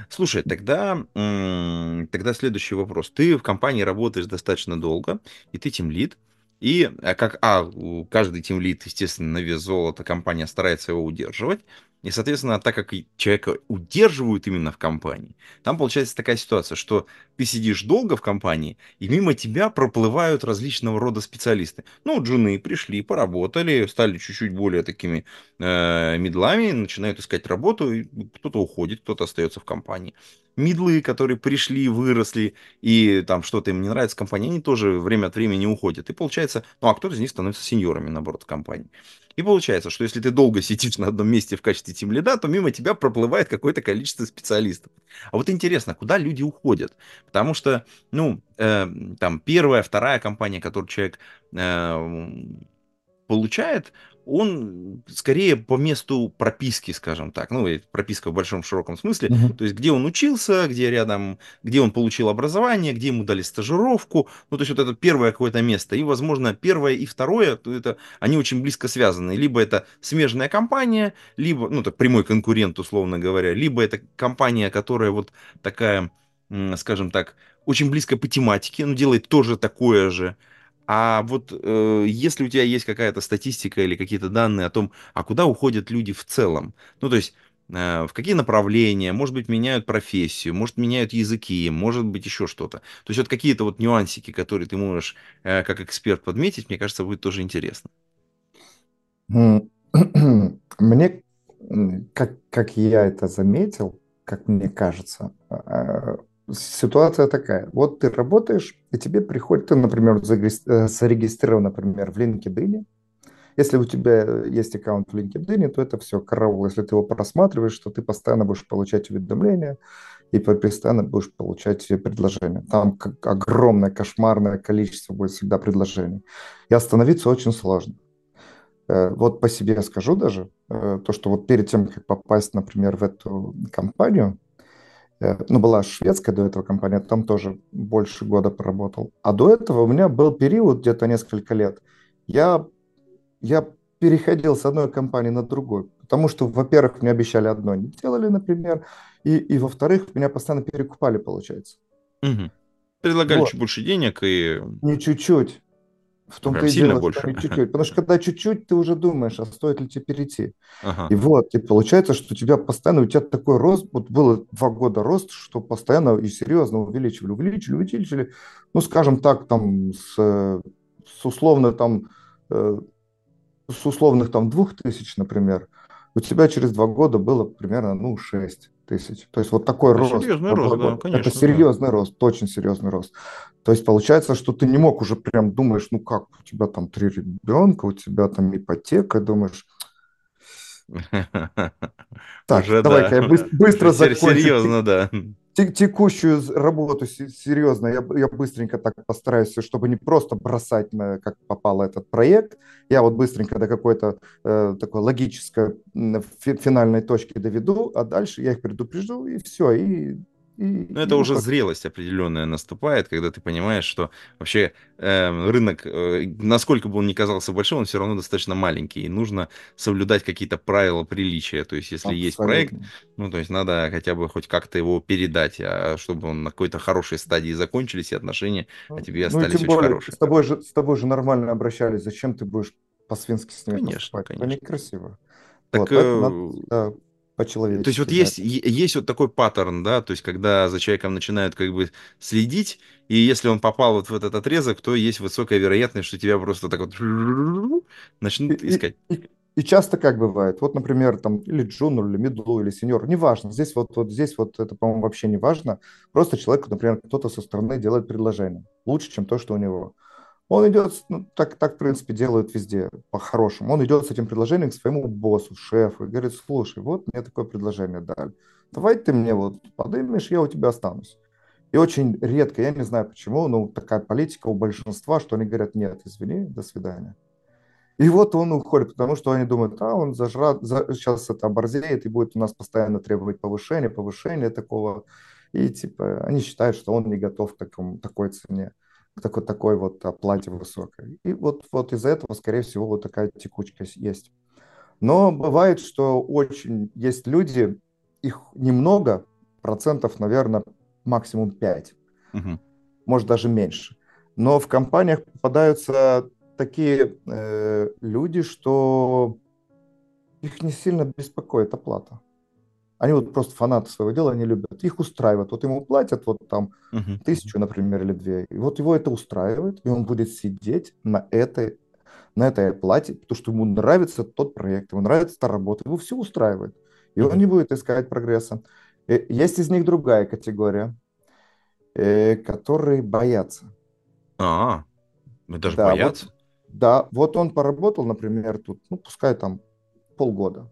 Слушай, тогда, тогда следующий вопрос. Ты в компании работаешь достаточно долго, и ты тем лид, и а, как, а, каждый тем лид, естественно, на вес золота компания старается его удерживать, и, соответственно, так как человека удерживают именно в компании, там получается такая ситуация, что ты сидишь долго в компании, и мимо тебя проплывают различного рода специалисты. Ну, джуны пришли, поработали, стали чуть-чуть более такими э, медлами, начинают искать работу, кто-то уходит, кто-то остается в компании. Мидлы, которые пришли, выросли, и там что-то им не нравится в компании, они тоже время от времени уходят. И получается, ну, а кто-то из них становится сеньорами, наоборот, в компании. И получается, что если ты долго сидишь на одном месте в качестве тимлида, то мимо тебя проплывает какое-то количество специалистов. А вот интересно, куда люди уходят? Потому что, ну, э, там первая, вторая компания, которую человек э, получает, он скорее по месту прописки, скажем так, ну, прописка в большом широком смысле, uh-huh. то есть где он учился, где рядом, где он получил образование, где ему дали стажировку, ну, то есть вот это первое какое-то место, и, возможно, первое и второе, то это, они очень близко связаны, либо это смежная компания, либо, ну, так прямой конкурент, условно говоря, либо это компания, которая вот такая, скажем так, очень близко по тематике, ну, делает тоже такое же, а вот э, если у тебя есть какая-то статистика или какие-то данные о том, а куда уходят люди в целом, ну то есть э, в какие направления, может быть, меняют профессию, может, меняют языки, может быть, еще что-то. То есть вот какие-то вот нюансики, которые ты можешь э, как эксперт подметить, мне кажется, будет тоже интересно. Мне, как, как я это заметил, как мне кажется, э, ситуация такая. Вот ты работаешь, и тебе приходит, ты, например, э, зарегистрирован, например, в LinkedIn. Если у тебя есть аккаунт в LinkedIn, то это все караул. Если ты его просматриваешь, то ты постоянно будешь получать уведомления и постоянно будешь получать предложения. Там огромное, кошмарное количество будет всегда предложений. И остановиться очень сложно. Э, вот по себе скажу даже, э, то, что вот перед тем, как попасть, например, в эту компанию, ну, была шведская до этого компания, там тоже больше года поработал. А до этого у меня был период, где-то несколько лет, я, я переходил с одной компании на другую, потому что, во-первых, мне обещали одно, не делали, например, и, и во-вторых, меня постоянно перекупали, получается. Угу. Предлагали вот. чуть больше денег и... Не чуть-чуть. В том Прям сильно дело, больше. чуть-чуть. Потому что когда чуть-чуть, ты уже думаешь, а стоит ли тебе перейти. Ага. И вот, и получается, что у тебя постоянно, у тебя такой рост, вот было два года рост, что постоянно и серьезно увеличивали, увеличили, увеличили. Ну, скажем так, там, с, с условно там, э, с условных там двух тысяч, например, у тебя через два года было примерно, ну, шесть тысяч. То есть вот такой это рост. Серьезный рост, да, конечно. Это серьезный да. рост, очень серьезный рост. То есть получается, что ты не мог уже прям думаешь, ну как, у тебя там три ребенка, у тебя там ипотека, думаешь, так, давай-ка я быстро закончу. Серьезно, да текущую работу серьезно, я, я быстренько так постараюсь, чтобы не просто бросать, на, как попало этот проект, я вот быстренько до какой-то э, такой логической фи, финальной точки доведу, а дальше я их предупрежу, и все, и ну, это и уже зрелость определенная наступает, когда ты понимаешь, что вообще э, рынок, э, насколько бы он ни казался большим, он все равно достаточно маленький, и нужно соблюдать какие-то правила приличия. То есть, если Абсолютно. есть проект, ну, то есть надо хотя бы хоть как-то его передать, а чтобы он на какой-то хорошей стадии закончились, и отношения о тебе ну, остались очень более, хорошие. С тобой, же, с тобой же нормально обращались, зачем ты будешь по-свински с ними Конечно, поступать? конечно. Это некрасиво. Так, вот, э... надо, да по-человечески. То есть вот да. есть, есть вот такой паттерн, да, то есть когда за человеком начинают как бы следить, и если он попал вот в этот отрезок, то есть высокая вероятность, что тебя просто так вот начнут искать. и, и, и часто как бывает, вот, например, там или джуниор, или мидлу, или сеньор, неважно, здесь вот, вот здесь вот это, по-моему, вообще не важно, просто человеку, например, кто-то со стороны делает предложение, лучше, чем то, что у него. Он идет, ну, так, так, в принципе, делают везде, по-хорошему. Он идет с этим предложением к своему боссу, шефу, и говорит, слушай, вот мне такое предложение дали. Давай ты мне вот подымешь, я у тебя останусь. И очень редко, я не знаю почему, но такая политика у большинства, что они говорят, нет, извини, до свидания. И вот он уходит, потому что они думают, а он зажрат, за, сейчас это оборзеет и будет у нас постоянно требовать повышения, повышения такого. И типа они считают, что он не готов к такому, такой цене, к такой, такой вот оплате высокой. И вот, вот из-за этого, скорее всего, вот такая текучка есть. Но бывает, что очень есть люди, их немного, процентов, наверное, максимум 5, Мгм. может даже меньше. Но в компаниях попадаются такие э, люди, что их не сильно беспокоит оплата. Они вот просто фанаты своего дела, они любят. Их устраивает. Вот ему платят вот там Мгм. тысячу, например, или две. И вот его это устраивает, и он будет сидеть на этой, на этой оплате, потому что ему нравится тот проект, ему нравится та работа, его все устраивает. И он Мгм. не будет искать прогресса. Э, Есть из них другая категория, э, которые боятся. А, мы даже Да, вот, боятся. да, вот он поработал, например, тут, ну, пускай там полгода.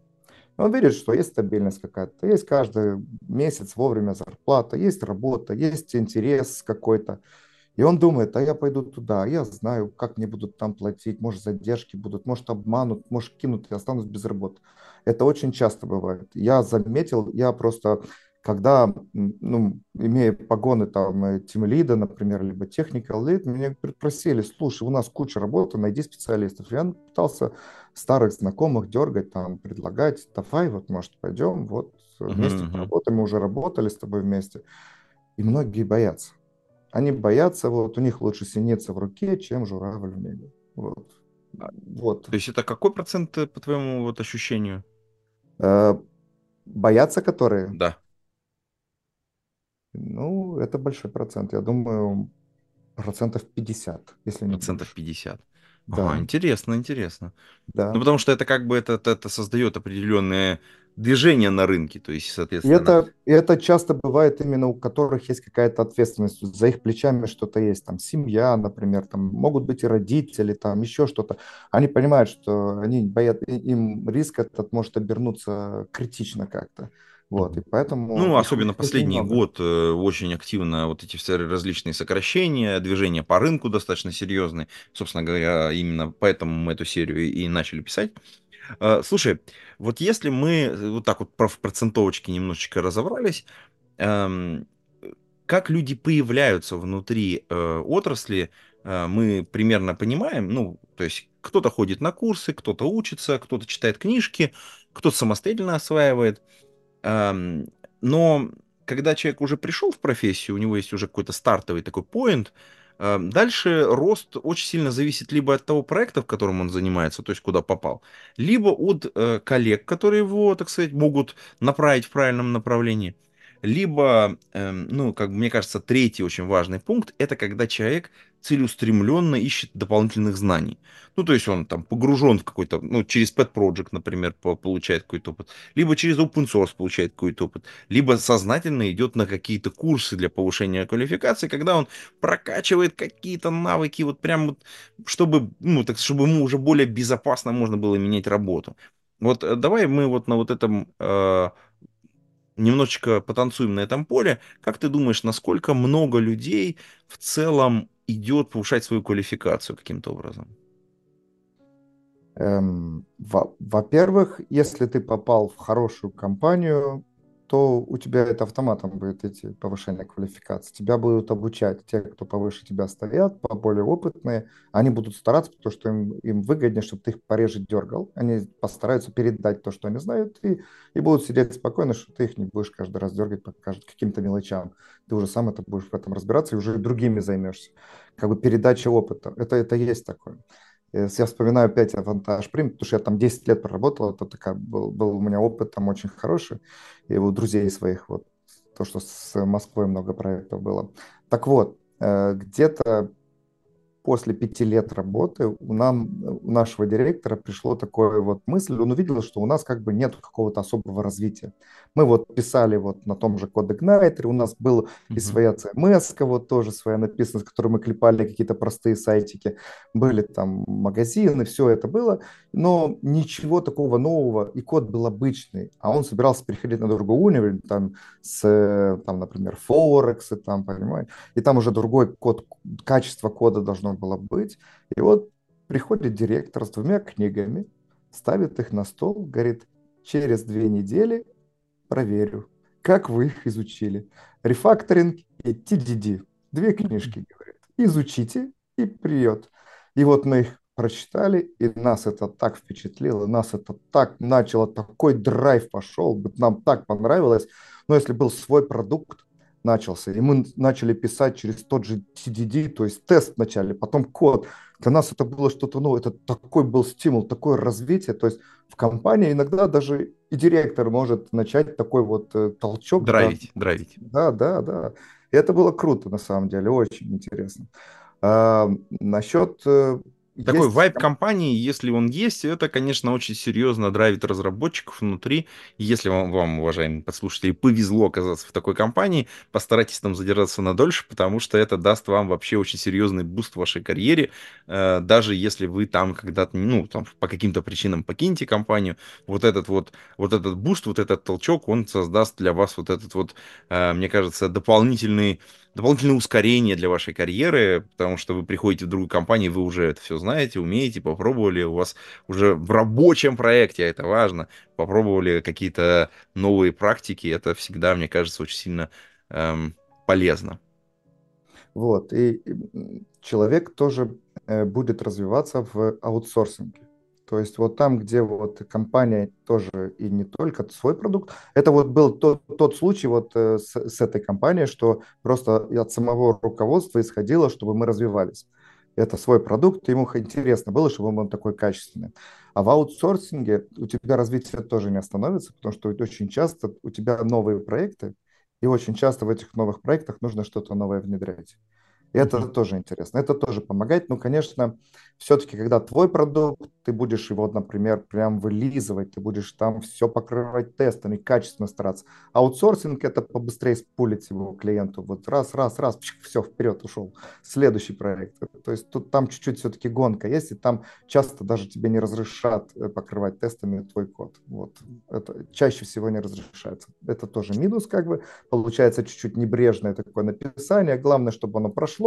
Он видит, что есть стабильность какая-то, есть каждый месяц вовремя зарплата, есть работа, есть интерес какой-то. И он думает, а я пойду туда, я знаю, как мне будут там платить, может, задержки будут, может, обманут, может, кинут, и останусь без работы. Это очень часто бывает. Я заметил, я просто, когда, ну, имея погоны там тимлида, например, либо техникал лид, меня просили, слушай, у нас куча работы, найди специалистов. Я пытался старых знакомых дергать, там, предлагать, давай, вот, может, пойдем, вот, вместе мгм. поработаем, мы уже работали с тобой вместе. И многие боятся. Они боятся, вот, у них лучше синица в руке, чем журавль в небе. Вот. Вот. То есть это какой процент, э, по твоему вот ощущению? Э, Боятся которые? Да. Ну, это большой процент. Я думаю, процентов 50, если не Процентов больше. 50. Да, Ага, интересно, интересно. Ну, да. потому что это как бы это, это, это создает определенное движение на рынке, то есть, И соответственно. это, и это часто бывает именно у которых есть какая-то ответственность, за их плечами что-то есть, там семья, например, там могут быть и родители, там еще что-то. Они понимают, что они боят, и- им риск этот может обернуться критично как-то. Вот, и поэтому Ну, особенно последний немного. год э, очень активно вот эти все различные сокращения, движения по рынку достаточно серьезные. Собственно говоря, именно поэтому мы эту серию и начали писать. Э, Слушай, вот если мы э, вот так вот про в процентовочке немножечко разобрались, эм, как люди появляются внутри отрасли, мы примерно понимаем, ну, то есть кто-то ходит на курсы, кто-то учится, кто-то читает книжки, кто-то самостоятельно осваивает. Ам, Но когда человек уже пришел в профессию, у него есть уже какой-то стартовый такой поинт, ам, дальше рост очень сильно зависит либо от того проекта, в котором он занимается, то есть куда попал, либо от э, коллег, которые его, так сказать, могут направить в правильном направлении, либо, эм, ну, как мне кажется, третий очень важный пункт, это когда человек целеустремленно ищет дополнительных знаний. Ну, то есть он там погружен в какой-то, ну, через Pet Project, например, по- получает какой-то опыт, либо через open source получает какой-то опыт, либо сознательно идет на какие-то курсы для повышения квалификации, когда он прокачивает какие-то навыки, вот прям вот, чтобы, ну, так, чтобы ему уже более безопасно можно было менять работу. Вот э, давай мы вот на вот этом э, немножечко потанцуем на этом поле. Как ты думаешь, насколько много людей в целом идет повышать свою квалификацию каким-то образом? Эм, во- во-первых, если ты попал в хорошую компанию, то у тебя это автоматом будет идти повышение квалификации. Тебя будут обучать те, кто повыше тебя стоят, более опытные. Они будут стараться, потому что им, им выгоднее, чтобы ты их пореже дергал. Они постараются передать то, что они знают, и, и будут сидеть спокойно, что ты их не будешь каждый раз дергать по каким-то мелочам. Ты уже сам это будешь в этом разбираться и уже другими займешься. Как бы передача опыта. Это, это есть такое. Я вспоминаю опять Авантаж Прим, потому что я там 10 лет проработал, это такая, был, был у меня опыт там очень хороший, и у друзей своих, вот, то, что с Москвой много проектов было. Так вот, э, где-то после пяти лет работы у, нам, у нашего директора пришло такое вот мысль, он увидел, что у нас как бы нет какого-то особого развития. Мы вот писали вот на том же код Igniter, у нас был и своя CMS, вот тоже своя написана, с которой мы клепали какие-то простые сайтики, были там магазины, все это было, но ничего такого нового, и код был обычный, а он собирался переходить на другой уровень, там, с, там, например, Forex, там, понимаете, и там уже другой код, качество кода должно должно было быть. И вот приходит директор с двумя книгами, ставит их на стол, говорит, через две недели проверю, как вы их изучили. Рефакторинг и TDD. Две книжки, говорит. Изучите и придет. И вот мы их прочитали, и нас это так впечатлило, нас это так начало, такой драйв пошел, нам так понравилось. Но если был свой продукт, начался. И мы начали писать через тот же TDD, то есть тест вначале, потом код. Для нас это было что-то новое, это такой был стимул, такое развитие. То есть в компании иногда даже и директор может начать такой вот э, толчок. Драйвить, да. драйвить. Да, да, да. И это было круто на самом деле, очень интересно. А, насчет э, такой есть... вайп компании, если он есть, это, конечно, очень серьезно драйвит разработчиков внутри. Если вам, вам, уважаемые подслушатели, повезло оказаться в такой компании, постарайтесь там задержаться на дольше, потому что это даст вам вообще очень серьезный буст в вашей карьере. Э, даже если вы там когда-то, ну, там, по каким-то причинам покинете компанию, вот этот вот, вот этот буст, вот этот толчок, он создаст для вас вот этот вот, э, мне кажется, дополнительный дополнительное ускорение для вашей карьеры, потому что вы приходите в другую компанию, вы уже это все знаете, умеете, попробовали, у вас уже в рабочем проекте, а это важно, попробовали какие-то новые практики, это всегда, мне кажется, очень сильно эм, полезно. Вот, и человек тоже э, будет развиваться в аутсорсинге. То есть вот там, где вот компания тоже и не только свой продукт, это вот был тот, тот случай вот э, с, с этой компанией, что просто от самого руководства исходило, чтобы мы развивались. Это свой продукт, ему интересно было, чтобы он такой качественный. А в аутсорсинге у тебя развитие тоже не остановится, потому что очень часто у тебя новые проекты, и очень часто в этих новых проектах нужно что-то новое внедрять. Это mm-hmm. тоже интересно, это тоже помогает. Но, конечно, все-таки, когда твой продукт, ты будешь его, например, прям вылизывать, ты будешь там все покрывать тестами, качественно стараться. Аутсорсинг – это побыстрее спулить его клиенту. Вот раз, раз, раз, все, вперед ушел. Следующий проект. То есть тут там чуть-чуть все-таки гонка есть, и там часто даже тебе не разрешат э, покрывать тестами твой код. Вот. Это чаще всего не разрешается. Это тоже минус, как бы. Получается чуть-чуть небрежное такое написание. Главное, чтобы оно прошло,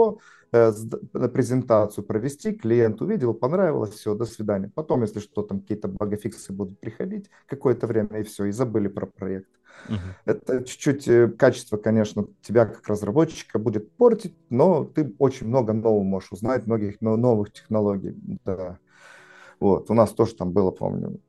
э, на презентацию провести, клиент увидел, понравилось, все, до свидания. Потом, если что, там какие-то багафиксы будут приходить какое-то время, и все, и забыли про проект. Угу. Это чуть-чуть э, качество, конечно, тебя как разработчика будет портить, но ты очень много нового можешь узнать, многих новых технологий. Да. Вот, у нас тоже там было, помню,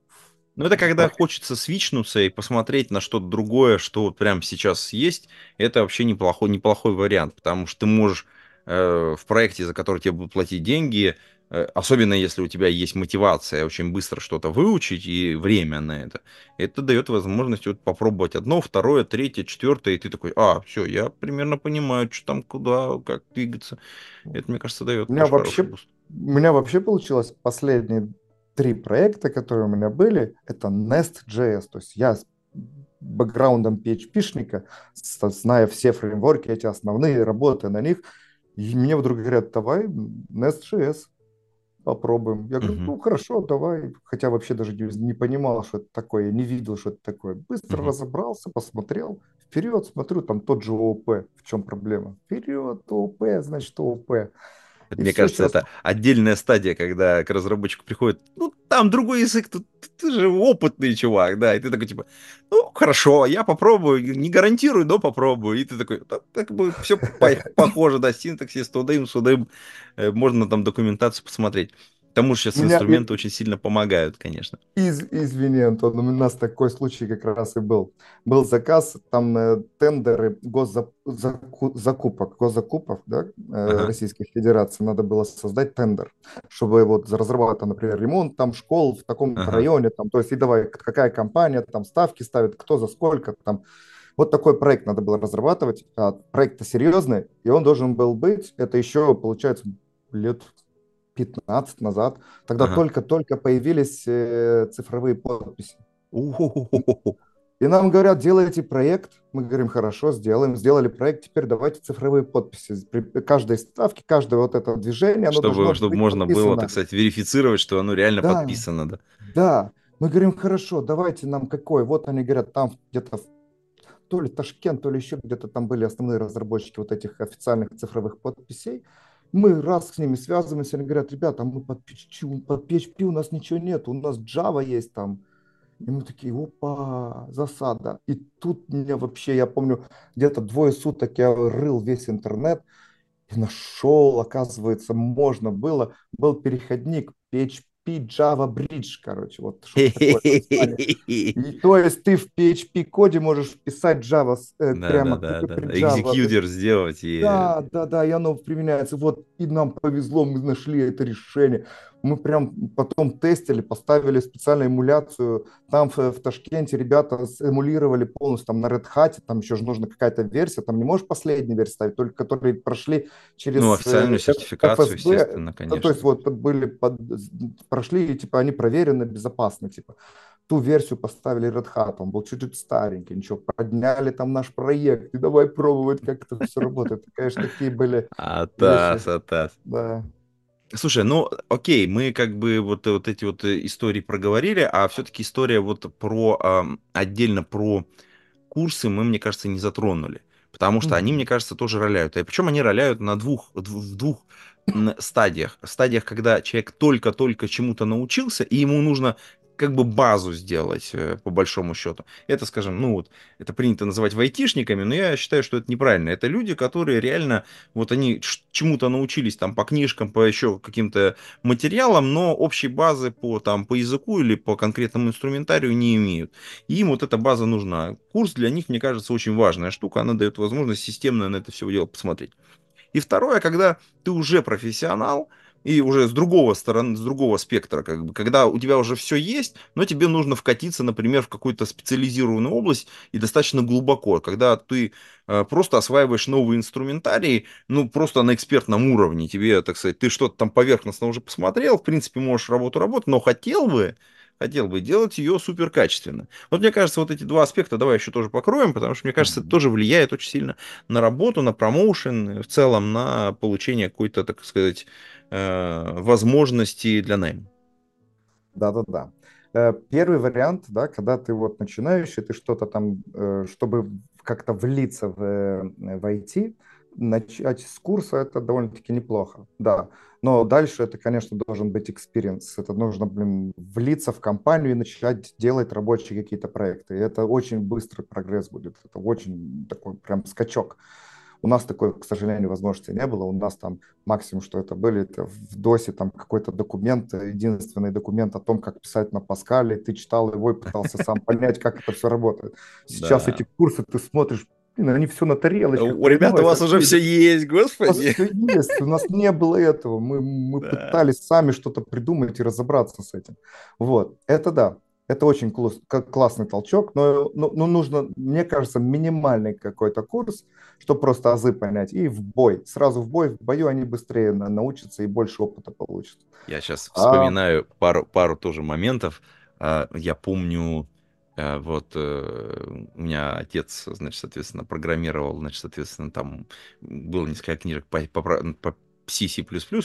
ну, это когда хочется свичнуться и посмотреть на что-то другое, что вот прямо сейчас есть, это вообще неплохой, неплохой вариант, потому что ты можешь в проекте, за который тебе будут платить деньги, Э, особенно если у тебя есть мотивация очень быстро что-то выучить и время на это, это дает возможность вот попробовать одно, второе, третье, четвертое, и ты такой, а, все, я примерно понимаю, что там, куда, как двигаться. Это, мне кажется, дает. У меня вообще, у меня вообще получилось последние три проекта, которые у меня были, это Nest.js, то есть я с бэкграундом PHP-шника, зная все фреймворки эти основные, работая на них, и мне вдруг говорят, давай Nest.js попробуем. Я говорю, ну хорошо, давай. Хотя вообще даже не, не понимал, что это такое, не видел, что это такое. Быстро uh разобрался, посмотрел. Вперед, смотрю, там тот же ООП. В чем проблема? Вперед, ООП, значит ООП. Это, мне кажется, сейчас... это отдельная стадия, когда к разработчику приходит, ну, там другой язык, тут ты же опытный чувак, да, и ты такой, типа, ну, хорошо, я попробую, не гарантирую, но попробую, и ты такой, так бы все похоже, да, синтаксис, тудым, судым, э, можно там документацию посмотреть. Тому же сейчас Меня- инструменты очень сильно помогают, конечно. Из, извини, Антон, у нас такой случай как раз и был. Был заказ, там э, тендеры госзакупок, госзакупок, да, э, Ага. Российской Федерации. Надо было создать тендер, чтобы вот разрабатывать, например, ремонт там школ в таком Ага. районе, там, то есть и давай, какая компания там ставки ставит, кто за сколько там. Вот такой проект надо было разрабатывать. А проект-то серьезный, и он должен был быть, это еще, получается, лет 15 назад. Тогда Ага. только-только появились э, цифровые подписи. И нам говорят, делайте проект. Мы говорим, хорошо, сделаем. Сделали проект, теперь давайте цифровые подписи. При каждой ставке, каждое вот это движение, Чтобы, чтобы можно было, подписано. так сказать, верифицировать, что оно реально Да. подписано, да. Да, мы говорим, хорошо, давайте нам какой. Вот они говорят, там где-то то ли Ташкент, то ли еще где-то там были основные разработчики вот этих официальных цифровых подписей. Мы раз с ними связываемся, они говорят, ребята, мы под PHP, под PHP у нас ничего нет, у нас Java есть там. И мы такие, опа, засада. И тут мне вообще, я помню, где-то двое суток я рыл весь интернет и нашел, оказывается, можно было, был переходник PHP Java Bridge, короче, вот. И то есть ты в PHP коде можешь писать Java э, прямо. Экзекьютер сделать и... Да, да, да, и оно применяется. Вот, и нам повезло, мы нашли это решение. Мы прям потом тестили, поставили специальную эмуляцию. Там в, в Ташкенте ребята эмулировали полностью там на Red Hat, там еще же нужна какая-то версия, там не можешь последнюю версию ставить, только которые прошли через Ну, э, официальную сертификацию, FSB. естественно, Ну, конечно. то есть вот были, под- прошли, и типа они проверены, безопасны, типа. Ту версию поставили Red Hat, он был чуть-чуть старенький, ничего, подняли там наш проект, и давай пробовать, как это все работает. Конечно, такие были, Атас, атас. да. Слушай, ну окей, мы как бы вот, вот эти вот э, истории проговорили, а все-таки история вот про ам, отдельно про курсы мы, мне кажется, не затронули. Потому что они, Мгм. мне кажется, тоже роляют. И причем они роляют на двух, дв- в двух стадиях. Стадиях, когда человек только-только чему-то научился, и ему нужно как бы базу сделать, э, по большому счету. Это, скажем, ну вот, это принято называть вайтишниками, но я считаю, что это неправильно. Это люди, которые реально, вот они чему-то научились там по книжкам, по еще каким-то материалам, но общей базы по, там, по языку или по конкретному инструментарию не имеют. Им вот эта база нужна. Курс для них, мне кажется, очень важная штука. Она дает возможность системно на это все дело посмотреть. И второе, когда ты уже профессионал, и уже с другого стороны, с другого спектра, как бы, когда у тебя уже все есть, но тебе нужно вкатиться, например, в какую-то специализированную область и достаточно глубоко, когда ты э, просто осваиваешь новый инструментарий, ну, просто на экспертном уровне, тебе, так сказать, ты что-то там поверхностно уже посмотрел, в принципе, можешь работу работать, но хотел бы, хотел бы делать ее супер качественно. Вот мне кажется, вот эти два аспекта давай еще тоже покроем, потому что, мне кажется, это тоже влияет очень сильно на работу, на промоушен, в целом на получение какой-то, так сказать, возможности для найма. Да-да-да. Э, Первый вариант, да, когда ты вот начинающий, ты что-то там, э, чтобы как-то влиться в, э, в IT, начать с курса это довольно-таки неплохо, да. Но дальше это, конечно, должен быть experience. Это нужно, блин, влиться в компанию и начать делать рабочие какие-то проекты. И это очень быстрый прогресс будет. Это очень такой прям скачок. У нас такой, к сожалению, возможности не было. У нас там максимум, что это были, это в ДОСе там какой-то документ, единственный документ о том, как писать на Паскале. Ты читал его и пытался сам понять, как это все работает. Сейчас эти курсы ты смотришь, блин, они все на тарелочках. У ребят у вас уже все есть, У нас господи. все есть, у нас не было этого. Мы, мы Да. пытались сами что-то придумать и разобраться с этим. Вот, это да. Это очень класс- классный толчок, но, но, но нужно, мне кажется, минимальный какой-то курс, чтобы просто азы понять, и в бой. Сразу в бой, в бою они быстрее на- научатся и больше опыта получат. Я сейчас А- вспоминаю пару, пару тоже моментов. А, Я помню, э, вот э, у меня отец, значит, соответственно, программировал, значит, соответственно, там было несколько книжек по, по, по C,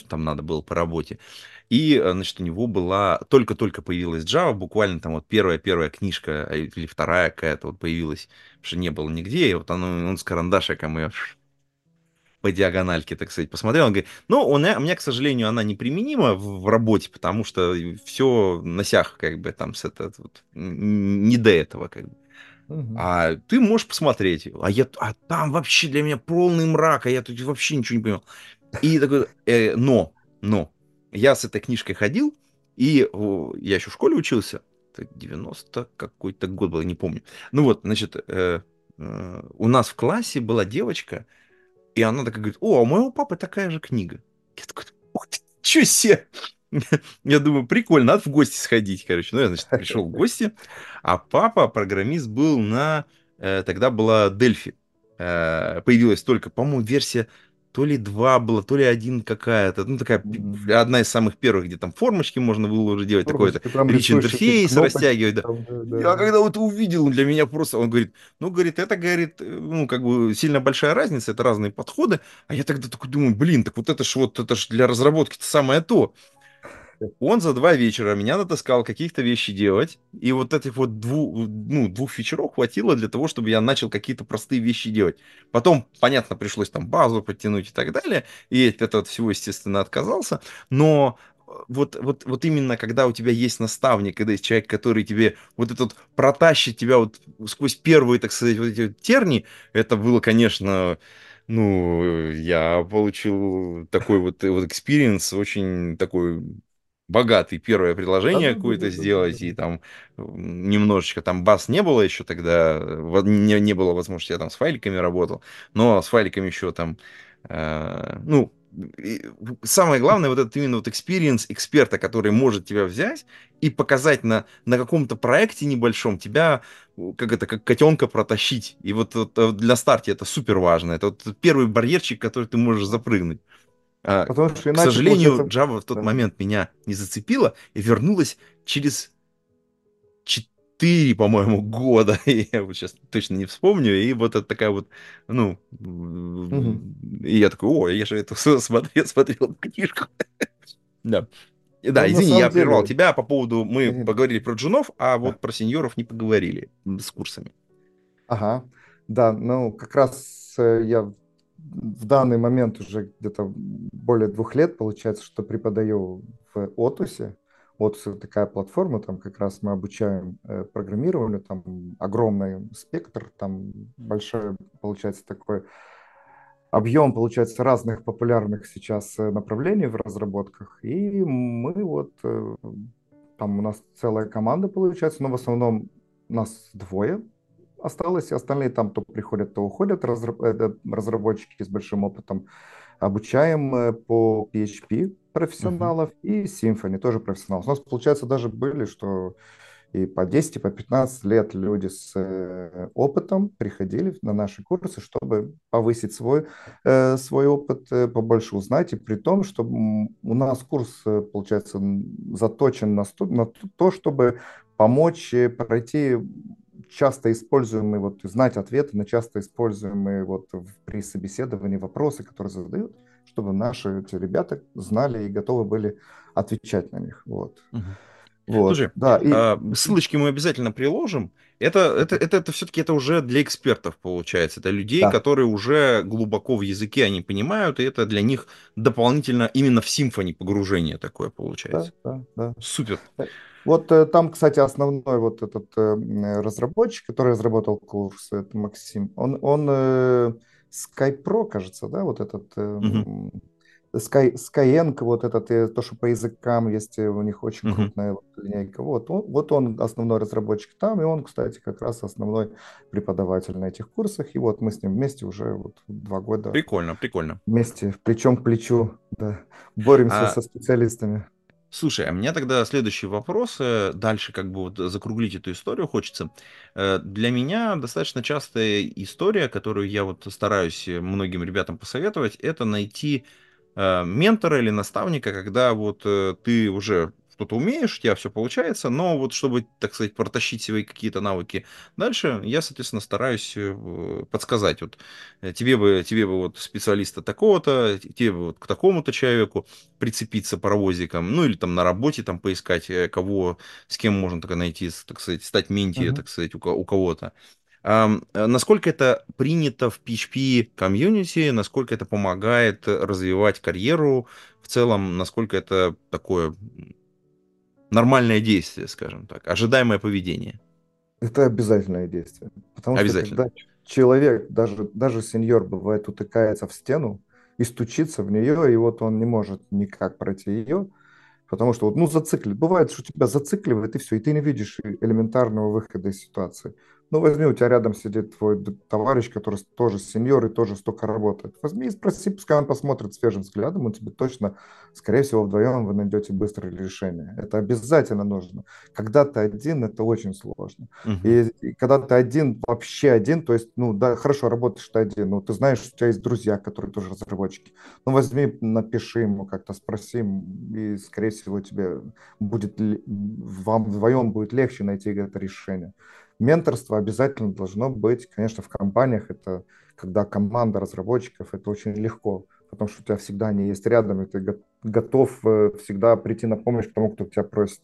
там надо было по работе. И, э, значит, у него была, только-только появилась Java, буквально там вот первая-первая книжка а, или вторая какая-то вот появилась, потому что не было нигде, и вот оно, он с карандашиком ее по диагональке, так сказать, посмотрел, он говорит, ну, у меня, у меня, к сожалению, она неприменима в, в работе, потому что все на сях, как бы, там, с это, вот, не до этого, как бы. А ты можешь посмотреть. А, я, а там вообще для меня полный мрак, а я тут вообще ничего не понимал. И такой, э, но, но, я с этой книжкой ходил, и о, я еще в школе учился, это 90 какой-то год был, я не помню. Ну вот, значит, э, э, у нас в классе была девочка, и она такая говорит, о, а у моего папы такая же книга. Я такой, ух ты, чё себе? Я думаю, прикольно, надо в гости сходить, короче. Ну, я, значит, пришел в гости, а папа программист был на... Э, тогда была Дельфи. Э, появилась только, по-моему, версия то ли два было, то ли один какая-то. Ну, такая mm-hmm. одна из самых первых, где там формочки можно было уже делать, такой то рич интерфейс растягивать. Да. Там, да, Я когда вот увидел, для меня просто, он говорит, ну, говорит, это, говорит, ну, как бы сильно большая разница, это разные подходы. А я тогда такой думаю, блин, так вот это ж вот, это ж для разработки самое то. Он за два вечера меня натаскал каких-то вещи делать, и вот этих вот двух, ну, двух вечеров хватило для того, чтобы я начал какие-то простые вещи делать. Потом, понятно, пришлось там базу подтянуть и так далее, и от этого всего, естественно, отказался, но вот, вот, вот именно когда у тебя есть наставник, когда есть человек, который тебе вот этот протащит тебя вот сквозь первые, так сказать, вот эти вот терни, это было, конечно, ну, я получил такой вот, вот experience, очень такой богатый первое предложение какое-то сделать, и там немножечко, там бас не было еще тогда, не, не было возможности, я там с файликами работал, но с файликами еще там, э, ну, самое главное, вот этот именно вот experience эксперта, который может тебя взять и показать на, на каком-то проекте небольшом тебя, как это, как котенка протащить. И вот, вот э, для старта это супер важно. Это вот первый барьерчик, который ты можешь запрыгнуть. А, Потому что иначе, К сожалению, получается... Java в тот да. момент меня не зацепила и вернулась через 4, по-моему, года. я вот сейчас точно не вспомню. И вот это такая вот, ну, угу. и я такой, о, я же это смотрел, смотрел книжку. да. Да, ну, извини, я прервал тебя по поводу... Мы Конечно. поговорили про джунов, а вот да. про сеньоров не поговорили с курсами. Ага, да, ну, как раз э, я в данный момент уже где-то более двух лет, получается, что преподаю в Отусе. Отус – это такая платформа, там как раз мы обучаем э, программированию, там огромный спектр, там большой, получается, такой объем, получается, разных популярных сейчас э, направлений в разработках. И мы вот, э, там у нас целая команда, получается, но в основном нас двое, осталось, и остальные там то приходят, то уходят, разработчики с большим опытом. Обучаем э, по PHP профессионалов uh-huh. и Symfony тоже профессионалов. У нас, получается, даже были, что и по 10, и по 15 лет люди с э, опытом приходили на наши курсы, чтобы повысить свой, э, свой опыт, побольше узнать. И при том, что у нас курс, получается, заточен на, на то, чтобы помочь пройти часто используемые, вот знать ответы на часто используемые вот при собеседовании вопросы, которые задают, чтобы наши эти ребята знали и готовы были отвечать на них. Вот. Угу. Вот, Слушай, да, и... а, ссылочки мы обязательно приложим. Это, это, это, это все-таки это уже для экспертов получается. Это людей, да. которые уже глубоко в языке они понимают, и это для них дополнительно именно в симфонии погружение такое получается. Да, да, да. Супер. Э, вот э, там, кстати, основной вот этот э, разработчик, который разработал курс, это Максим, он, он э, SkyPro, кажется, да, вот этот угу. Sky, Skyeng, вот этот, то, что по языкам есть, у них очень uh-huh. крупная линейка. Вот он, вот он основной разработчик там, и он, кстати, как раз основной преподаватель на этих курсах. И вот мы с ним вместе уже вот два года. Прикольно, прикольно. Вместе, плечом к плечу, да, боремся а... со специалистами. Слушай, а мне тогда следующий вопрос, дальше как бы вот закруглить эту историю хочется. Э, для меня достаточно частая история, которую я вот стараюсь многим ребятам посоветовать, это найти э, ментора или наставника, когда вот э, ты уже что-то умеешь, у тебя все получается, но вот чтобы, так сказать, протащить свои какие-то навыки дальше, я, соответственно, стараюсь э, подсказать. Вот тебе бы, тебе бы вот специалиста такого-то, тебе бы вот к такому-то человеку прицепиться паровозиком, ну или там на работе там поискать, кого, с кем можно так найти, так сказать, стать менти, uh-huh. так сказать, у, у кого-то. А, насколько это принято в PHP комьюнити, насколько это помогает развивать карьеру в целом, насколько это такое нормальное действие, скажем так, ожидаемое поведение. Это обязательное действие. Потому Обязательно. что когда человек, даже, даже сеньор бывает, утыкается в стену и стучится в нее, и вот он не может никак пройти ее, Потому что, ну, зацикливает. Бывает, что тебя зацикливает, и все, и ты не видишь элементарного выхода из ситуации. Ну, возьми, у тебя рядом сидит твой товарищ, который тоже сеньор и тоже столько работает. Возьми и спроси, пускай он посмотрит свежим взглядом, он тебе точно, скорее всего, вдвоем вы найдете быстрое решение. Это обязательно нужно. Когда ты один, это очень сложно. Uh-huh. И, и когда ты один, вообще один, то есть, ну, да, хорошо, работаешь ты один, но ты знаешь, у тебя есть друзья, которые тоже разработчики. Ну, возьми, напиши ему как-то, спроси, и, скорее всего, тебе будет, вам вдвоем будет легче найти это решение. Менторство обязательно должно быть, конечно, в компаниях. Это когда команда разработчиков, это очень легко, потому что у тебя всегда они есть рядом, и ты готов э, всегда прийти на помощь к тому, кто тебя просит.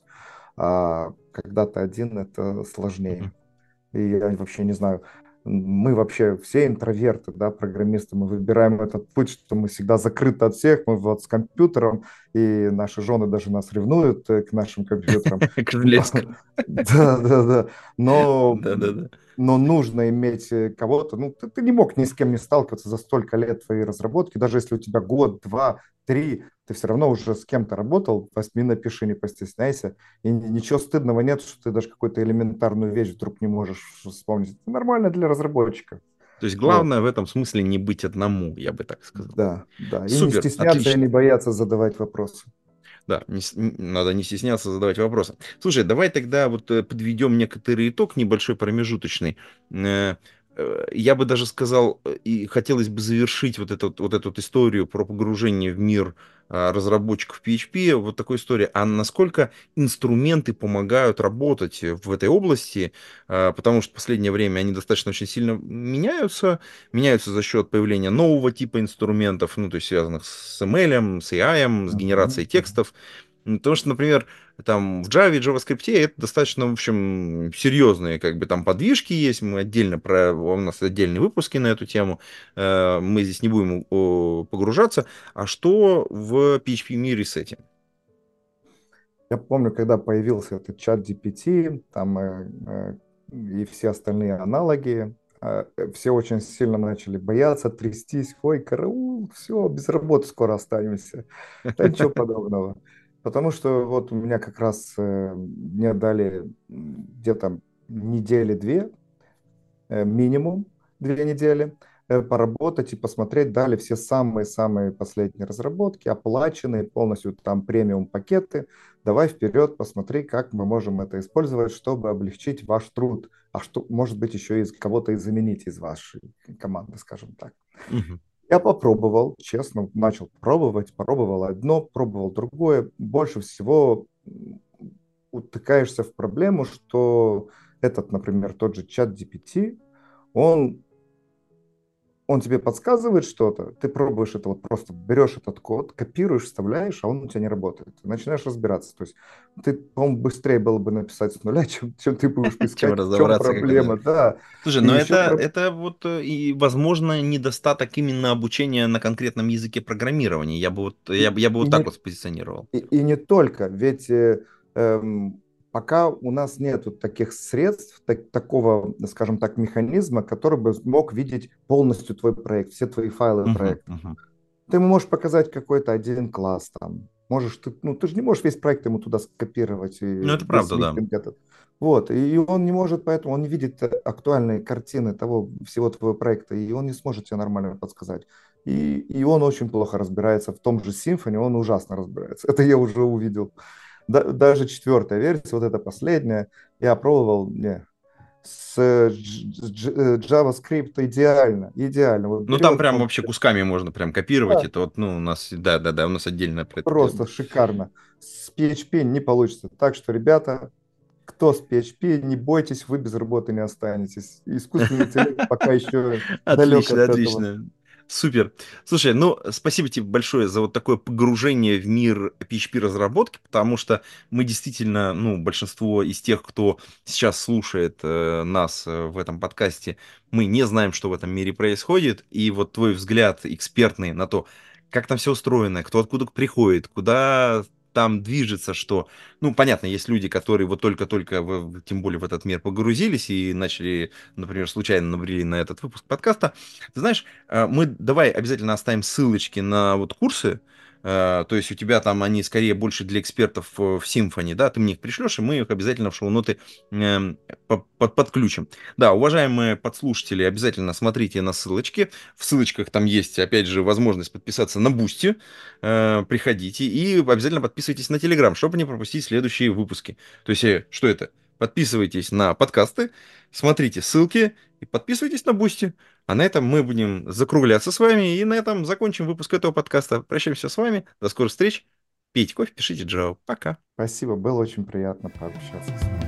А когда ты один, это сложнее. И я вообще не знаю, мы вообще все интроверты, да, программисты, мы выбираем этот путь, что мы всегда закрыты от всех, мы вот с компьютером, и наши жены даже нас ревнуют э, к нашим компьютерам. Да, да, да. Но но нужно иметь э, кого-то. Ну, ты, ты не мог ни с кем не сталкиваться за столько лет твоей разработки, даже если у тебя год, два, три, ты все равно уже с кем-то работал, возьми, напиши, не постесняйся. И ничего стыдного нет, что ты даже какую-то элементарную вещь вдруг не можешь вспомнить. Это нормально для разработчика. То есть главное вот. в этом смысле не быть одному, я бы так сказал. Да, да. И Супер, не стесняться отлично. и не бояться задавать вопросы. Да, не, надо не стесняться задавать вопросы. Слушай, давай тогда вот э, подведем некоторый итог небольшой промежуточный. Э, э, я бы даже сказал, и хотелось бы завершить вот эту вот эту историю про погружение в мир а, разработчиков PHP, вот такой история. А насколько инструменты помогают работать в этой области, а, потому что в последнее время они достаточно очень сильно меняются, меняются за счет появления нового типа инструментов, ну, то есть связанных с ML, с AI, с генерацией текстов. Потому что, например, там в Java и JavaScript это достаточно, в общем, серьезные как бы там подвижки есть. Мы отдельно про... У нас отдельные выпуски на эту тему. Э, мы здесь не будем погружаться. А что в PHP мире с этим? Я помню, когда появился этот чат GPT, там э, э, и все остальные аналоги, все очень сильно начали бояться, трястись, ой, караул, все, без работы скоро останемся. Да ничего подобного. Потому что вот у меня как раз э, мне дали где-то недели две, э, минимум две недели, э, поработать и посмотреть, дали все самые-самые последние разработки, оплаченные полностью там премиум пакеты. Давай вперед, посмотри, как мы можем это использовать, чтобы облегчить ваш труд, а что, может быть, еще из кого-то и заменить из вашей команды, скажем так. Угу. Я попробовал, честно, начал пробовать, пробовал одно, пробовал другое. Больше всего утыкаешься в проблему, что этот, например, тот же чат GPT, он он тебе подсказывает что-то, ты пробуешь это вот просто берешь этот код, копируешь, вставляешь, а он у тебя не работает. Начинаешь разбираться. То есть ты, по-моему, быстрее было бы написать с нуля, чем, чем ты будешь искать, чем разобраться, проблема. Да. Слушай, но это, про... это вот э, и, возможно, недостаток именно обучения на конкретном языке программирования. Я бы вот, я, я бы вот и так не, вот спозиционировал. И, и не только, ведь... Э, эм, пока у нас нет таких средств, так, такого, скажем так, механизма, который бы мог видеть полностью твой проект, все твои файлы uh-huh, проекта. Uh-huh. Ты можешь показать какой-то один класс там. Можешь, ты, ну, ты же не можешь весь проект ему туда скопировать. И ну, это правда, да. Этот. Вот, и он не может, поэтому он не видит актуальные картины того всего твоего проекта, и он не сможет тебе нормально подсказать. И, и он очень плохо разбирается в том же Symfony, он ужасно разбирается. Это я уже увидел да, даже четвертая версия, вот эта последняя, я пробовал, не, с JavaScript идеально, идеально. Вот ну, там прям вообще кусками можно прям копировать, да. это вот, ну, у нас, да-да-да, у нас отдельно Просто шикарно. С PHP не получится. Так что, ребята, кто с PHP, не бойтесь, вы без работы не останетесь. Искусственный интеллект пока еще далек от Отлично, Супер. Слушай, ну, спасибо тебе большое за вот такое погружение в мир PHP-разработки, потому что мы действительно, ну, большинство из тех, кто сейчас слушает э, нас э, в этом подкасте, мы не знаем, что в этом мире происходит, и вот твой взгляд экспертный на то, как там все устроено, кто откуда приходит, куда там движется, что, ну, понятно, есть люди, которые вот только-только, в, тем более в этот мир погрузились и начали, например, случайно набрели на этот выпуск подкаста. Ты знаешь, э, мы давай обязательно оставим ссылочки на вот курсы, то есть у тебя там они скорее больше для экспертов в Symfony, да, ты мне их пришлешь, и мы их обязательно в шоу-ноты эм, подключим. Да, уважаемые подслушатели, обязательно смотрите на ссылочки. В ссылочках там есть, опять же, возможность подписаться на Boosty. Э, приходите и обязательно подписывайтесь на Телеграм, чтобы не пропустить следующие выпуски. То есть, э, что это? Подписывайтесь на подкасты, смотрите ссылки и подписывайтесь на Boosty. А на этом мы будем закругляться с вами. И на этом закончим выпуск этого подкаста. Прощаемся с вами. До скорых встреч. Пейте кофе, пишите Java. Пока. Спасибо, было очень приятно пообщаться с вами.